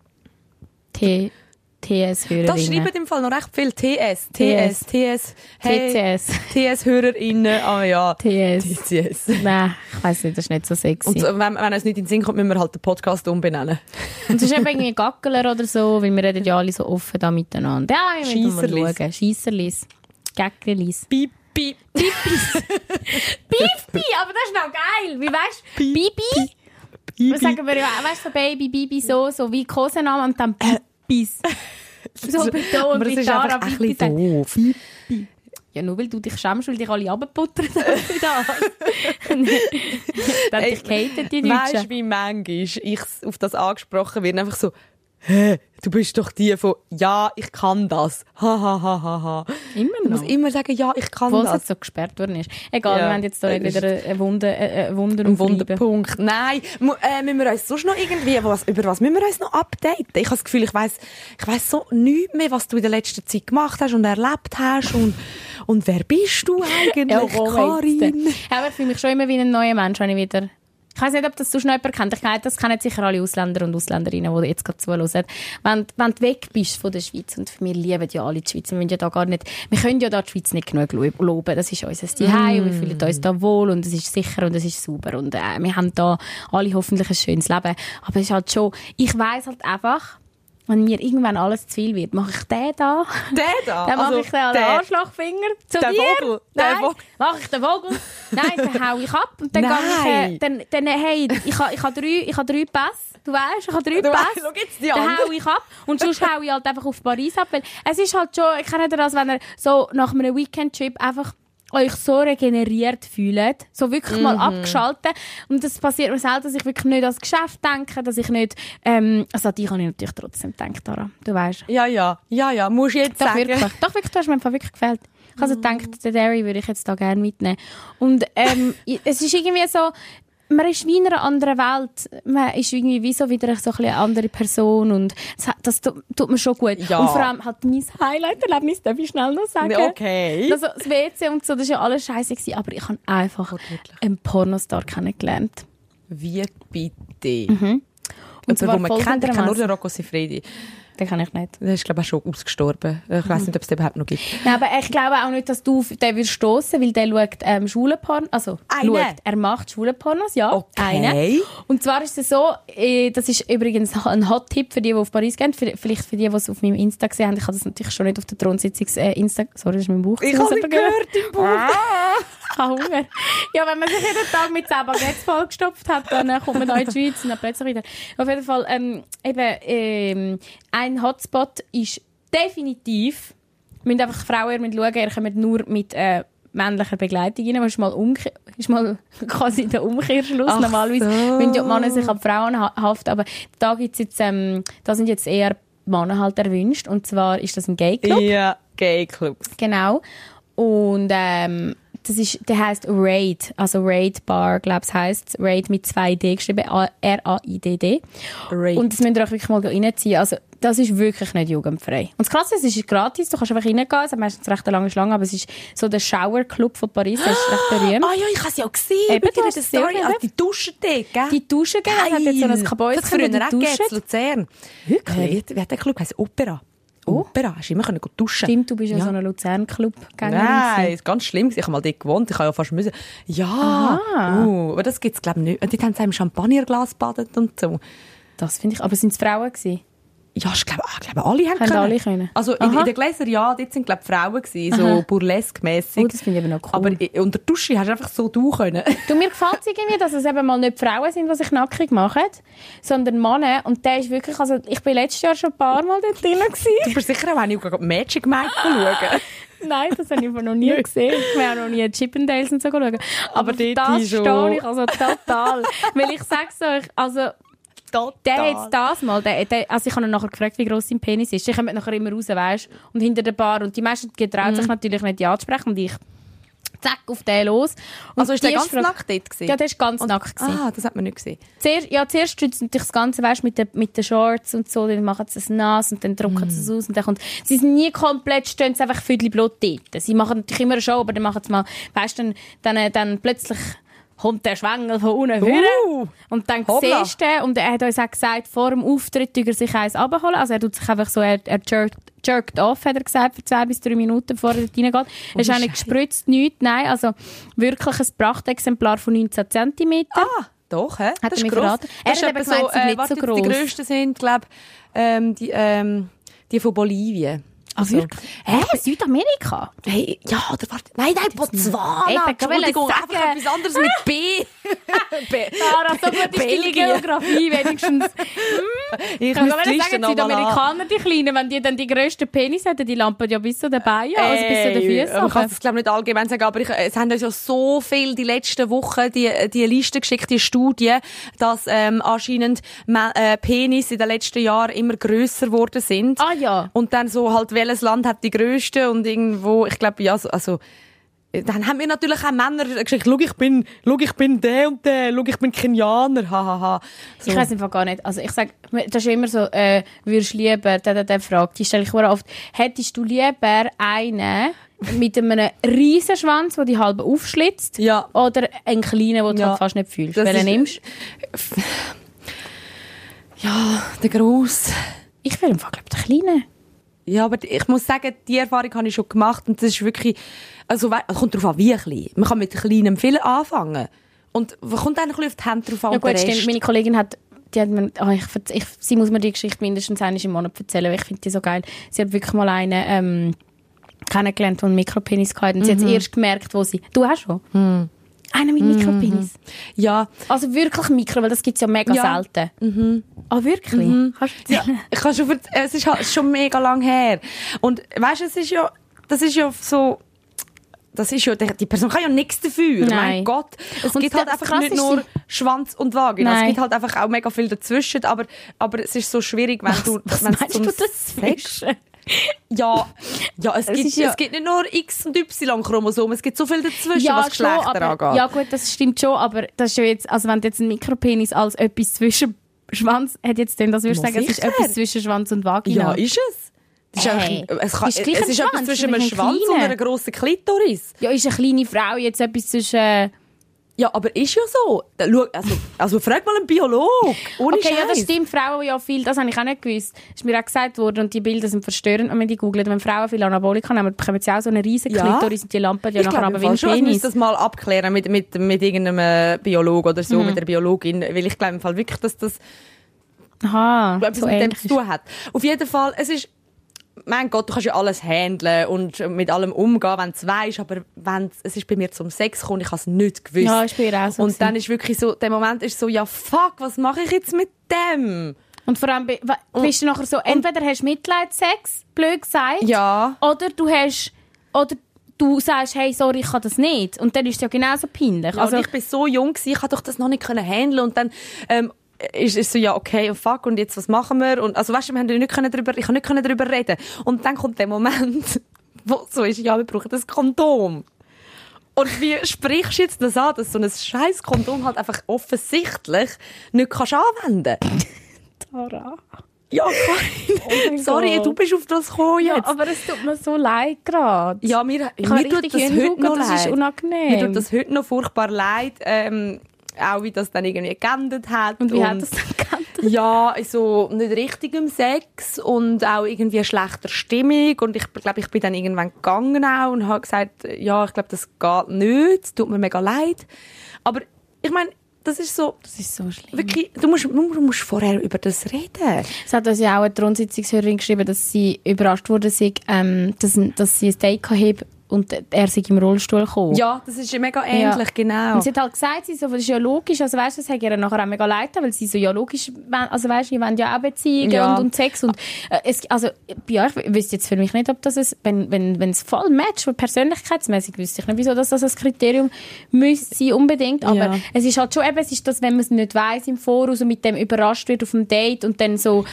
T TS Hörerinnen. Das schreiben im Fall noch recht viel. TS, TS, TS, hey, TCS. TS-HörerInnen, ah ja. TS. TCS. Nein, ich weiss nicht, das ist nicht so sexy. Und Und, so, wenn, wenn uns nicht in den Sinn kommt, müssen wir halt den Podcast umbenennen. es ist eben irgendwie Gackeler oder so, weil wir reden ja alle so offen da miteinander. Ja, wir müssen mal schauen. Schiesserlis. Gackelis. Piep, piep. Bibi, aber das ist noch geil. Wie weißt du? Bibi? Piep, Sagen wir ja, weißt du, so Baby, Bibi, so, so wie Kosenamen und dann Bibis. So betont, Aber das wie ist Tara einfach ein Bibi bisschen doof. Ja, nur weil du dich schämst, weil dich alle haben für das. Dann dich gehatet, die Weißt du, Deutschen. wie manchmal ich auf das angesprochen werde? Einfach so, hä, du bist doch die von, ja, ich kann das. Ha, ha, ha, ha, ha. Immer noch. muss immer sagen, ja, ich kann Obwohl es das. jetzt so gesperrt worden ist. Egal, Ja, wir haben jetzt da wieder ein Wunder, äh, ein Wunder Ein. Wunderpunkt. Nein, äh, müssen wir uns sonst noch irgendwie, was, über was müssen wir uns noch updaten? Ich habe das Gefühl, ich weiss, ich weiss so nichts mehr, was du in der letzten Zeit gemacht hast und erlebt hast und, und wer bist du eigentlich, Ja, wo Karin? Ja, aber ich fühle mich schon immer wie ein neuer Mensch, wenn ich wieder... Ich weiß nicht, ob das sonst noch jemand kennt. Ich glaube, das kennen sicher alle Ausländer und Ausländerinnen, die jetzt gerade zuhören. Wenn, wenn du weg bist von der Schweiz, und wir lieben ja alle die Schweiz, wir, ja da gar nicht, wir können ja da die Schweiz nicht genug lo- loben. Das ist unser Zuhause und wir fühlen uns da wohl und es ist sicher und es ist sauber und äh, wir haben da alle hoffentlich ein schönes Leben. Aber es ist halt schon, ich weiß halt einfach, wenn mir irgendwann alles zu viel wird, mache ich den da. Der da? Dann mache Also, ich den der- Arschlochfinger zu der dir. Vogel, Nein, Vogel. mache ich den Vogel. Nein, dann hau ich ab und dann gehe ich, äh, dann, dann, hey, ich habe ich ha drei, ich ha drei Pässe. Du weißt, ich habe drei Pässe. weißt, Dann anderen. hau ich ab und sonst hau ich halt einfach auf Paris ab. Weil es ist halt schon, ich kenne das, wenn ihr so nach einem Weekend-Trip einfach euch so regeneriert fühlt, so wirklich Mhm. mal abgeschaltet. Und das passiert mir selten, dass ich wirklich nicht ans Geschäft denke, dass ich nicht, ähm, also an dich habe ich natürlich trotzdem gedacht, Dara. Du weißt. Ja, ja, ja, ja, musst jetzt Doch, sagen. wirklich. Doch, wirklich, du hast mir einfach wirklich gefällt. Ich habe also gedacht, den Derry würde ich jetzt da gerne mitnehmen. Und ähm, es ist irgendwie so, man ist wie in einer anderen Welt. Man ist irgendwie wie so wieder so ein eine andere Person und das, das tut, mir schon gut. Ja. Und vor allem hat mein Highlight-Erlebnis, darf ich schnell noch sagen. Okay. Also das WC und so, das war ja alles scheiße, gewesen, aber ich habe einfach einen Pornostar kennengelernt. Wie bitte? Und Und zwar wo man kennt, ich kenne nur den Rocco Siffredi. Den kann ich nicht. Der ist, glaube ich, auch schon ausgestorben. Ich weiß nicht, ob es den überhaupt noch gibt. Ja, aber ich glaube auch nicht, dass du auf den wirst stossen, weil der schaut ähm, Schwulenpornos. Also, Einen? schaut, er macht Schwulenpornos, ja. Okay. Einen. Und zwar ist es so, äh, das ist übrigens ein Hot-Tipp für die, die auf Paris gehen, vielleicht für die, die es auf meinem Insta gesehen haben. Ich habe das natürlich schon nicht auf der Thronsitzungs äh. Sorry, das ist mein Buch. Ich habe gehört im Buch. Ich habe Hunger. Ja, wenn man sich jeden Tag mit 10 Baguettes vollgestopft hat, dann äh, kommt man da in die Schweiz und dann plötzlich wieder. Auf jeden Fall, ähm, eben, ähm, ein Hotspot ist definitiv, müssen einfach Frauen mit schauen, ihr kommt nur mit äh, männlicher Begleitung rein, das ist mal, umke ist mal quasi der Umkehrschluss. Ach Normalerweise so. müssen ja die Männer sich an Frauen ha- haften, aber da gibt's jetzt, ähm, da sind jetzt eher Männer halt erwünscht und zwar ist das ein Gay Club. Ja, Gay Clubs. Genau. Und ähm, das ist, der heißt Raid, also Raid Bar, glaube ich, heißt Raid mit zwei D geschrieben, A- R-A-I-D-D. Raid. Und das müsst ihr euch wirklich mal reinziehen. Also, das ist wirklich nicht jugendfrei. Und das Krasse ist, es ist gratis, du kannst einfach reingehen, es hat meistens recht eine lange Schlange, aber es ist so der Shower Club von Paris, der ist recht berühmt. Ah ja, ich habe es ja gesehen. Eben, bei dir Story. Also die Duschendecke, gell? Die Duschen gehen, es hat jetzt so ein Kabäuschen, Das wo die duschen. Luzern. Wirklich? Äh, wie, wie hat der Club heißt Opera. Opera. Hast du immer können duschen Stimmt, du bist ja, Ja. so eine Luzern-Club-Gängerin. Nein, ist ganz schlimm. Ich habe mal dort gewohnt. Ich habe ja fast müssen. Ja. Uh, aber das gibt es, glaube ich, nicht. Und dort haben sie im Champagnerglas badet und so. Das finde ich, aber sind es Frauen gewesen? Ja, ich glaube, ich glaube alle haben Haben können. alle können? Also in, in den Gläsern, ja, dort sind, glaube Frauen gewesen, so burlesque-mässig. Oh, das finde ich eben noch cool. Aber unter der Dusche hast du einfach so du können. Du, mir gefällt es irgendwie, dass es eben mal nicht Frauen sind, die sich nackig machen, sondern Männer. Und der ist wirklich, also ich bin letztes Jahr schon ein paar Mal dort drin gewesen. du bist sicher auch, wenn ich Magic Mike schauen. Nein, das habe ich aber noch nie gesehen. Ich habe auch noch nie Chippendales und so schauen. Aber, dort das stehe ich also total. Weil ich sag's euch, also der jetzt das mal, der, der, also ich habe ihn nachher gefragt, wie gross sein Penis ist. Die kommen nachher immer raus, weißt und hinter der Bar. Und die meisten getrauen Mhm. sich natürlich nicht, die anzusprechen. Und ich, zack, auf den los. Und Also ist der ganz nackt dort gewesen? Ja, der ist ganz nackt gewesen. Ah, das hat man nicht gesehen. Zuerst, ja, zuerst stützt natürlich das Ganze, weißt, mit den, mit den Shorts und so, dann machen sie es nass und dann drucken sie es aus und dann kommt, sie sind nie komplett, stehen sie einfach Viertel Blut dort. Sie machen natürlich immer eine Show, aber dann machen sie mal, weißt, dann, dann, äh, dann plötzlich kommt der Schwengel von unten Uh, uh, und dann hoppla. siehst du und er hat uns auch gesagt, vor dem Auftritt er sich eins abholen, also er tut sich einfach so, er, er jerkt, jerkt off, hat er gesagt, für zwei bis drei Minuten, bevor er reingeht. Er ist auch nicht gespritzt, nichts, nein, also wirklich ein Prachtexemplar von 19 cm. Ah, doch, hä? er das ist mir gross. verraten. Er Das ist hat eben etwa gemeint, sie sind nicht warte, so jetzt Die gross. grössten sind, glaube ähm, die, ähm, die von Bolivien. Ah, wirklich? Hä? Südamerika? Hey, ja, oder warte. Nein, nein, Botswana. Entschuldigung, ich wollte einfach sagen. etwas anderes mit B. B. Sarah, so gut ist deine. Geografie wenigstens. Ich Ich kann sagen, die. Südamerikaner, die Kleinen, wenn die dann die grössten Penis hätten, die lampen ja bis zu den Beinen, also bis zu den Ey, Füßen. Man kann es glaube nicht allgemein sagen, aber ich, es haben uns ja so viel die letzten Wochen die, die Liste geschickt, die Studie, dass ähm, anscheinend äh, Penis in den letzten Jahren immer grösser geworden sind. Ah ja. Und dann so halt, welches Land hat die grösste und irgendwo, ich glaube, ja, so, also, dann haben wir natürlich auch Männer geschickt, schau, ich bin, schau, ich bin der und der, schau, ich bin Kenianer, hahaha. Ha, ha. so. Ich weiß einfach gar nicht. Also ich sag, das ist immer so, äh, würdest du lieber, der, der, der fragt, die stelle ich sehr oft, hättest du lieber einen mit einem riesen Schwanz, der die halb aufschlitzt, Ja. oder einen kleinen, den du Ja. halt fast nicht fühlst? Das Welchen nimmst Ja, der Gross. Ich will im Fall, glaube den kleinen. Ja, aber ich muss sagen, die Erfahrung habe ich schon gemacht und das ist wirklich, also kommt darauf an, wie klein. Man kann mit kleinem viel anfangen. Und es kommt eigentlich ein bisschen auf die Hände drauf an. Ja gut, stimmt. Meine Kollegin hat, die hat mir, oh, ich, ich, sie muss mir die Geschichte mindestens einmal im Monat erzählen, weil ich finde die so geil. Sie hat wirklich mal einen ähm, kennengelernt, der einen Mikropenis hatte. Und sie hat Mhm. es erst gemerkt, wo sie... Du auch schon? Hm. Einen mit Mikropenis? Ja, Also wirklich Mikro, weil das gibt es ja mega Ja. Mhm. selten. Ah, wirklich? Kannst du ja, ich kann schon, verz- es ist halt schon mega lang her. Und weißt du, es ist ja, das ist ja so, das ist ja, die Person kann ja nichts dafür. Nein. Mein Gott. Es Und gibt halt einfach nicht nur Schwanz und Vagina. Es Nein. gibt halt einfach auch mega viel dazwischen. Aber, aber es ist so schwierig, wenn du, Was wenn es meinst du das Sex Ja, ja, es, gibt, ist ja- es gibt nicht nur X- und Y-Chromosomen, es gibt so viel dazwischen, was Geschlechter aber, angeht. ja gut, das stimmt schon, aber das ist ja jetzt, also wenn du jetzt einen Mikropenis als etwas zwischen Schwanz, hat jetzt denn, das würdest du sagen, es ist etwas zwischen Schwanz und Vagina. Ja, ist es. Ist Hey. es, kann, Ist es ein ist etwas Schwanz, zwischen einem Schwanz und kleiner. einer grossen Klitoris. Ja, ist eine kleine Frau jetzt etwas zwischen... Ja, aber ist ja so. Also, also frag mal einen Biolog. Ohne Okay, ja, das Scheiß. stimmt. Frauen ja viel, das habe ich auch nicht gewusst. Ist mir auch gesagt worden und die Bilder sind verstörend, wenn man die googelt. Wenn Frauen viel Anabolika nehmen, bekommen sie auch so eine riesige Ja. Klitoris und die lampen ja ich nachher aber wie ein ich das mal abklären mit, mit, mit irgendeinem äh, Biologen oder Mhm. so, mit der Biologin, weil ich glaube im Fall wirklich, dass das Aha, etwas so mit dem zu tun hat. Auf jeden Fall, es ist, mein Gott, du kannst ja alles handeln und mit allem umgehen, wenn du es weisst, aber wenn es ist bei mir zum Sex gekommen, ich habe es nicht gewusst. Ja, ist bei ihr auch so Und gewesen. dann ist wirklich so, der Moment ist so, ja fuck, was mache ich jetzt mit dem? Und vor allem bist du nachher so, entweder hast du Mitleidsex, blöd gesagt, Ja. oder du hast, oder du sagst, hey, sorry, ich kann das nicht. Und dann ist es ja genauso peinlich. Ja, also, und ich bin so jung gewesen, ich konnte doch das noch nicht können handeln und dann ähm, ist es so ja okay und fuck und jetzt was machen wir und also weißt du wir haben nicht können drüber ich kann nicht können drüber reden und dann kommt der Moment wo so ist ja wir brauchen das Kondom und wie sprichst du jetzt das an dass so ein scheiß Kondom halt einfach offensichtlich nicht kannst anwenden Tara. ja mein sorry Gott. du bist auf das gekommen Ja, jetzt aber es tut mir so leid gerade. ja, mir, Ich mir tut das heute noch ist leid. Mir tut das heute noch furchtbar leid. Ähm, auch wie das dann irgendwie geendet hat. Und wie hat das dann geändert? Ja, so nicht richtigem Sex und auch irgendwie schlechter Stimmung. Und ich glaube, ich bin dann irgendwann gegangen auch und habe gesagt, ja, ich glaube, das geht nicht. Es tut mir mega leid. Aber ich meine, das ist so, Das ist so schlimm. wirklich, du musst, du musst vorher über das reden. Es hat uns ja auch eine Thronsitzungshörerin geschrieben, dass sie überrascht wurde, sei, ähm, dass, dass sie ein Date hatte und er sei im Rollstuhl gekommen. Ja, das ist mega ähnlich, genau. Und sie hat halt gesagt, sie so, das ist ja logisch, also weißt du, das hat ihr nachher auch mega leid, weil sie so, ja logisch, also weißt du, ihr wollt ja auch Beziehungen Ja. und, und Sex und äh, es, also ja, ich wüsste jetzt für mich nicht, ob das es, wenn, wenn, wenn es voll matcht, persönlichkeitsmäßig wüsste ich nicht, wieso dass das ein Kriterium müsste sein unbedingt, aber Ja. es ist halt schon eben, es ist das, wenn man es nicht weiß im Voraus und mit dem überrascht wird auf dem Date und dann so,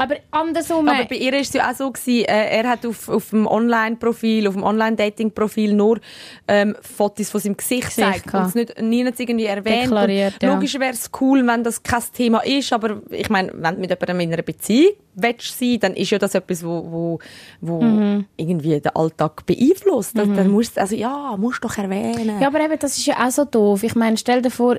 aber andersrum, Aber bei ihr war es ja auch so, gewesen, äh, er hat auf, auf dem Online-Profil, auf dem Online-Dating-Profil nur ähm, Fotos von seinem Gesicht gezeigt und es nicht irgendwie erwähnt. Ja. Logisch wäre es cool, wenn das kein Thema ist, aber ich meine, wenn du mit jemandem in einer Beziehung willst sein, dann ist ja das etwas, wo, wo, wo Mhm. irgendwie den Alltag beeinflusst. Das, Dann musst also ja, musst du doch erwähnen. Ja, aber eben, das ist ja auch so doof. Ich meine, stell dir vor,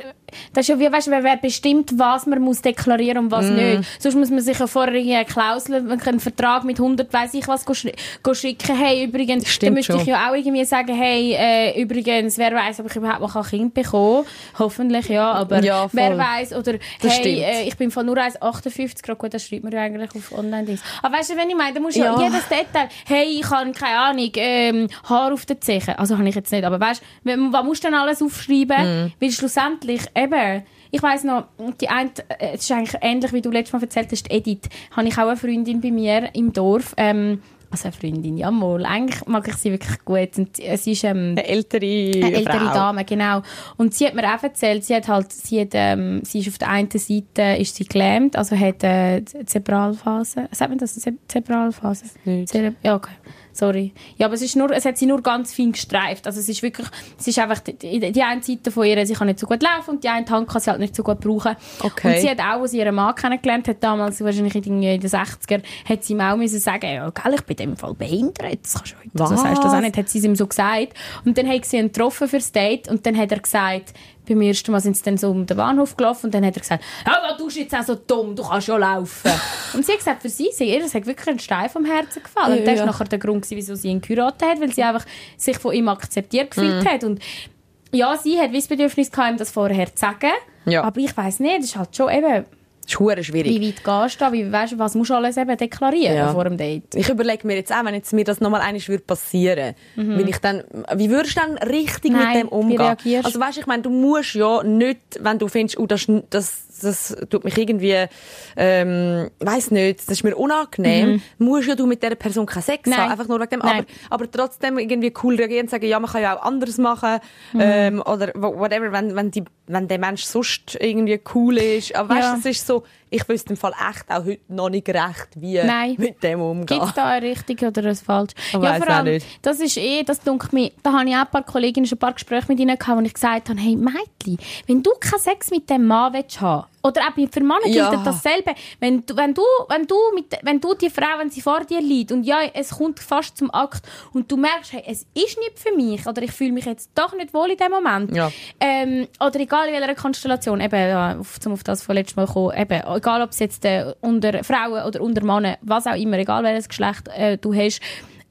das ist ja wie, weißt du, wer, bestimmt, was man muss deklarieren und was Mm. nicht. Sonst muss man sich ja vorher eine Klausel, einen Vertrag mit 100, weiss ich was, go schicken. Hey, übrigens, Stimmt dann müsste ich schon. ja auch irgendwie sagen, hey, äh, übrigens, wer weiß, ob ich überhaupt mal ein Kind bekommen Hoffentlich ja, aber Ja, wer weiß oder Das hey, äh, ich bin von nur 1,58 Grad, gut, das schreibt man ja eigentlich auf Online-Dings. Aber weißt du, wenn ich meine, da musst du ja. Jedes Detail, hey, ich habe keine Ahnung, ähm, Haar auf den Zehen. Also habe ich jetzt nicht, aber weißt du, was musst du denn alles aufschreiben? Mhm. Weil schlussendlich, eben, ich weiss noch, die eine, äh, es ist eigentlich ähnlich, wie du letztes Mal erzählt hast, Edith, habe ich auch eine Freundin bei mir im Dorf, ähm, also eine Freundin, ja mal, eigentlich mag ich sie wirklich gut. Und sie ist, ähm, Eine ältere, eine ältere Frau. Dame, genau. Und sie hat mir auch erzählt, sie hat halt, sie hat, ähm, sie ist auf der einen Seite, ist sie gelähmt, also hat, äh, Zebralphase. Sagt man das? Ze Zebralphase? Nicht. Zere ja, okay. Sorry. Ja, aber es ist nur, es hat sie nur ganz fein gestreift. Also es ist wirklich, es ist einfach die, die, eine Seite von ihr, sie kann nicht so gut laufen und die eine Hand kann sie halt nicht so gut brauchen. Okay. Und sie hat auch, als sie ihren Mann kennengelernt hat, damals wahrscheinlich in den 60er, hat sie ihm auch müssen sagen, ja, gell, ich bin in dem Fall behindert. Das kannst du heute, so Was? sagst du das auch nicht, hat sie ihm so gesagt. Und dann hat sie ihn getroffen fürs Date und dann hat er gesagt, beim ersten Mal sind sie dann so um den Bahnhof gelaufen und dann hat er gesagt, ja, du bist jetzt auch so dumm, du kannst schon laufen. und sie hat gesagt, für sie, sie ihr, das hat wirklich ein Stein vom Herzen gefallen. Ja, und das ja. war nachher der Grund, gewesen, wieso sie ihn geheiratet hat, weil sie einfach sich von ihm akzeptiert Mhm. gefühlt hat. Und ja, sie hat das Bedürfnis gehabt, ihm das vorher zu sagen. Ja. Aber ich weiss nicht, das ist halt schon eben, ist hure schwierig. wie weit gehst du da, wie, weißt, was musst du alles eben deklarieren Ja. vor dem Date. Ich überlege mir jetzt auch, wenn jetzt mir das nochmal eines würde passieren, wenn ich dann, wie würdest du dann richtig Mhm. Nein, mit dem wie umgehen? reagierst du? Also weißt, ich meine, du musst ja nicht, wenn du findest, oh, das, das, das tut mich irgendwie, ähm, weiß nicht, das ist mir unangenehm, musst ja du mit dieser Person keinen Sex Mhm. Nein. haben, einfach nur wegen dem. Nein. Aber, aber trotzdem irgendwie cool reagieren und sagen, ja, man kann ja auch anderes machen, Mhm. ähm, oder whatever, wenn, wenn, die, wenn der Mensch sonst irgendwie cool ist. Aber weißt, Ja. es ist so, ich wüsste im Fall echt auch heute noch nicht recht, wie Nein. mit dem umgehen. Gibt es da ein richtig oder ein falsch? Ich ja, vor allem, nicht. das ist eh, das dunkelt mir, da habe ich auch ein paar Kolleginnen, schon ein paar Gespräche mit ihnen gehabt, wo ich gesagt habe, hey Mädchen, wenn du keinen Sex mit dem Mann willst haben oder auch für Männer gilt Ja. dasselbe, wenn du, wenn du, wenn du mit, wenn du die Frau, wenn sie vor dir liegt und ja, es kommt fast zum Akt und du merkst, hey, es ist nicht für mich oder ich fühle mich jetzt doch nicht wohl in dem Moment, Ja. ähm, oder egal in welcher Konstellation, eben, ja, auf, zum auf das von letztes Mal kommen, eben, egal ob es jetzt äh, unter Frauen oder unter Männern, was auch immer, egal welches Geschlecht äh, du hast,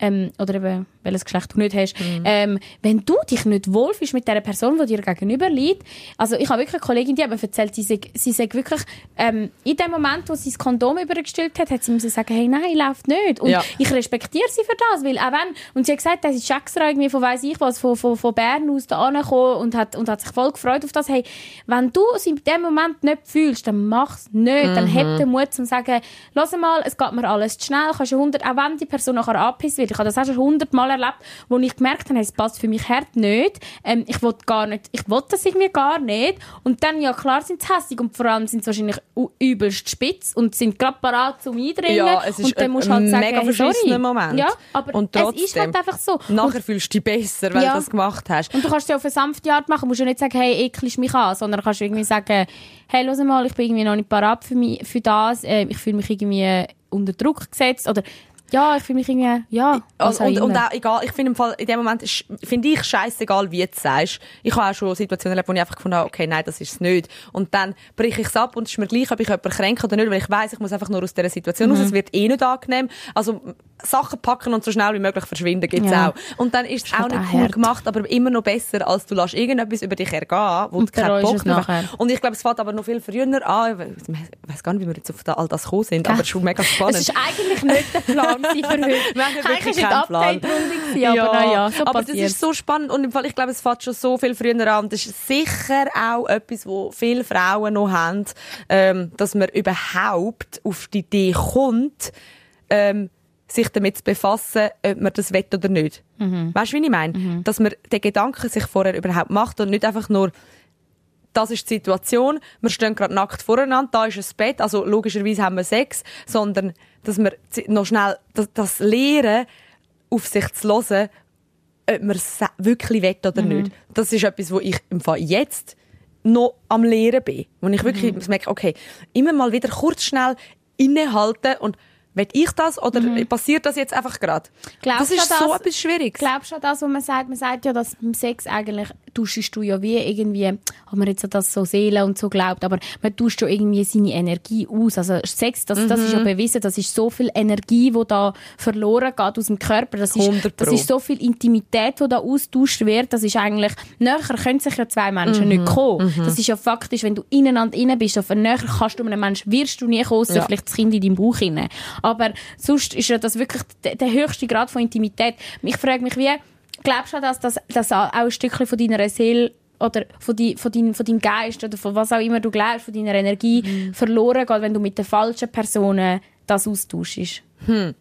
ähm, oder eben welches Geschlecht du nicht hast, ähm, wenn du dich nicht wohlfühlst mit der Person, die dir gegenüber liegt, also ich habe wirklich eine Kollegin, die hat mir erzählt, sie sagt, sie sagt wirklich, ähm, in dem Moment, wo sie das Kondom übergestellt hat, hat sie müssen sagen, hey, nein, läuft nicht. Und Ja. ich respektiere sie für das, weil auch wenn, und sie hat gesagt, das ist extra irgendwie von weiss ich was, von, von, von Bern aus da angekommen und hat, und hat sich voll gefreut auf das, hey, wenn du es in dem Moment nicht fühlst, dann mach's nicht, dann Mhm. hab den Mut zum sagen, lass mal, es geht mir alles zu schnell, kannst du 100, auch wenn die Person nachher angepisst wird, ich habe das auch schon 100 Mal erlebt, wo ich gemerkt habe, es passt für mich hart nicht, ähm, ich will gar nicht, ich will das irgendwie gar nicht und dann, ja klar sind sie hässig und vor allem sind sie wahrscheinlich übelst spitz und sind gerade parat zum Eindringen Ja, es ist und dann ein- musst du halt ein sagen, mega hey, sorry. Moment. Ja, aber Und es ist trotzdem. halt einfach so. Nachher fühlst du dich besser, wenn Ja. du das gemacht hast. Und du kannst es ja auf eine sanfte Art machen. Du musst ja nicht sagen, hey, ekelst mich an, sondern kannst irgendwie sagen, hey, hör mal, ich bin irgendwie noch nicht parat für, mich, für das, äh, ich fühle mich irgendwie unter Druck gesetzt oder ja, ich fühle mich irgendwie, ja, was Und, auch und, auch egal, ich finde im Fall, in dem Moment, finde ich scheißegal, wie du es sagst. Ich habe auch schon Situationen erlebt, wo ich einfach gefunden habe, okay, nein, das ist es nicht. Und dann breche ich es ab und es ist mir gleich, ob ich jemanden kränke oder nicht, weil ich weiss, ich muss einfach nur aus dieser Situation Mhm. raus. Es wird eh nicht angenehm. Also, Sachen packen und so schnell wie möglich verschwinden gibt's Ja. auch. Und dann ist es auch nicht cool hart. gemacht, aber immer noch besser, als du lässt irgendetwas über dich ergehen, wo Und du keinen Bock nachher. hast. Und ich glaube, es fängt aber noch viel früher an. Ich weiß gar nicht, wie wir jetzt auf all das gekommen sind, aber es ist schon mega spannend. Es ist eigentlich nicht der Plan für heute. Wir haben wirklich keinen die Plan. Gewesen, aber naja, so aber das passiert's. ist so spannend und im Fall, ich glaube, es fängt schon so viel früher an. Das ist sicher auch etwas, wo viele Frauen noch haben, ähm, dass man überhaupt auf die Idee kommt, ähm, sich damit zu befassen, ob man das will oder nicht. Mhm. Weißt du, wie ich meine? Dass man den Gedanken sich vorher überhaupt macht und nicht einfach nur das ist die Situation, wir stehen gerade nackt voreinander, da ist ein Bett, also logischerweise haben wir Sex, sondern dass zi- noch schnell das, das Lehren auf sich zu hören, ob man es wirklich will oder nicht. Das ist etwas, wo ich im Fall jetzt noch am Lehren bin. Wo ich wirklich merke, okay, immer mal wieder kurz schnell innehalten und will ich das oder passiert das jetzt einfach gerade? Das ist du so das? etwas Schwieriges. Glaubst du an das, was man sagt? Man sagt ja, dass Sex eigentlich tauschst du ja wie irgendwie, ob man jetzt das so Seele und so glaubt, aber man tauscht ja irgendwie seine Energie aus. Also Sex, das, das ist ja bewiesen, das ist so viel Energie, die da verloren geht aus dem Körper. Das ist, 100 Pro. das ist so viel Intimität, die da austauscht wird. Das ist eigentlich, näher können sich ja zwei Menschen nicht kommen. Das ist ja faktisch, wenn du ineinander innen bist, auf näher kannst du einem Menschen, wirst du nie kommen, Ja. vielleicht das Kind in deinem Bauch hinein. Aber sonst ist ja das wirklich der, der höchste Grad von Intimität. Ich frage mich, wie, glaubst du, dass das dass auch ein Stückchen von deiner Seele oder von, die, von, dein, von deinem Geist oder von was auch immer du glaubst, von deiner Energie Mhm. verloren geht, wenn du mit den falschen Personen das austauschst?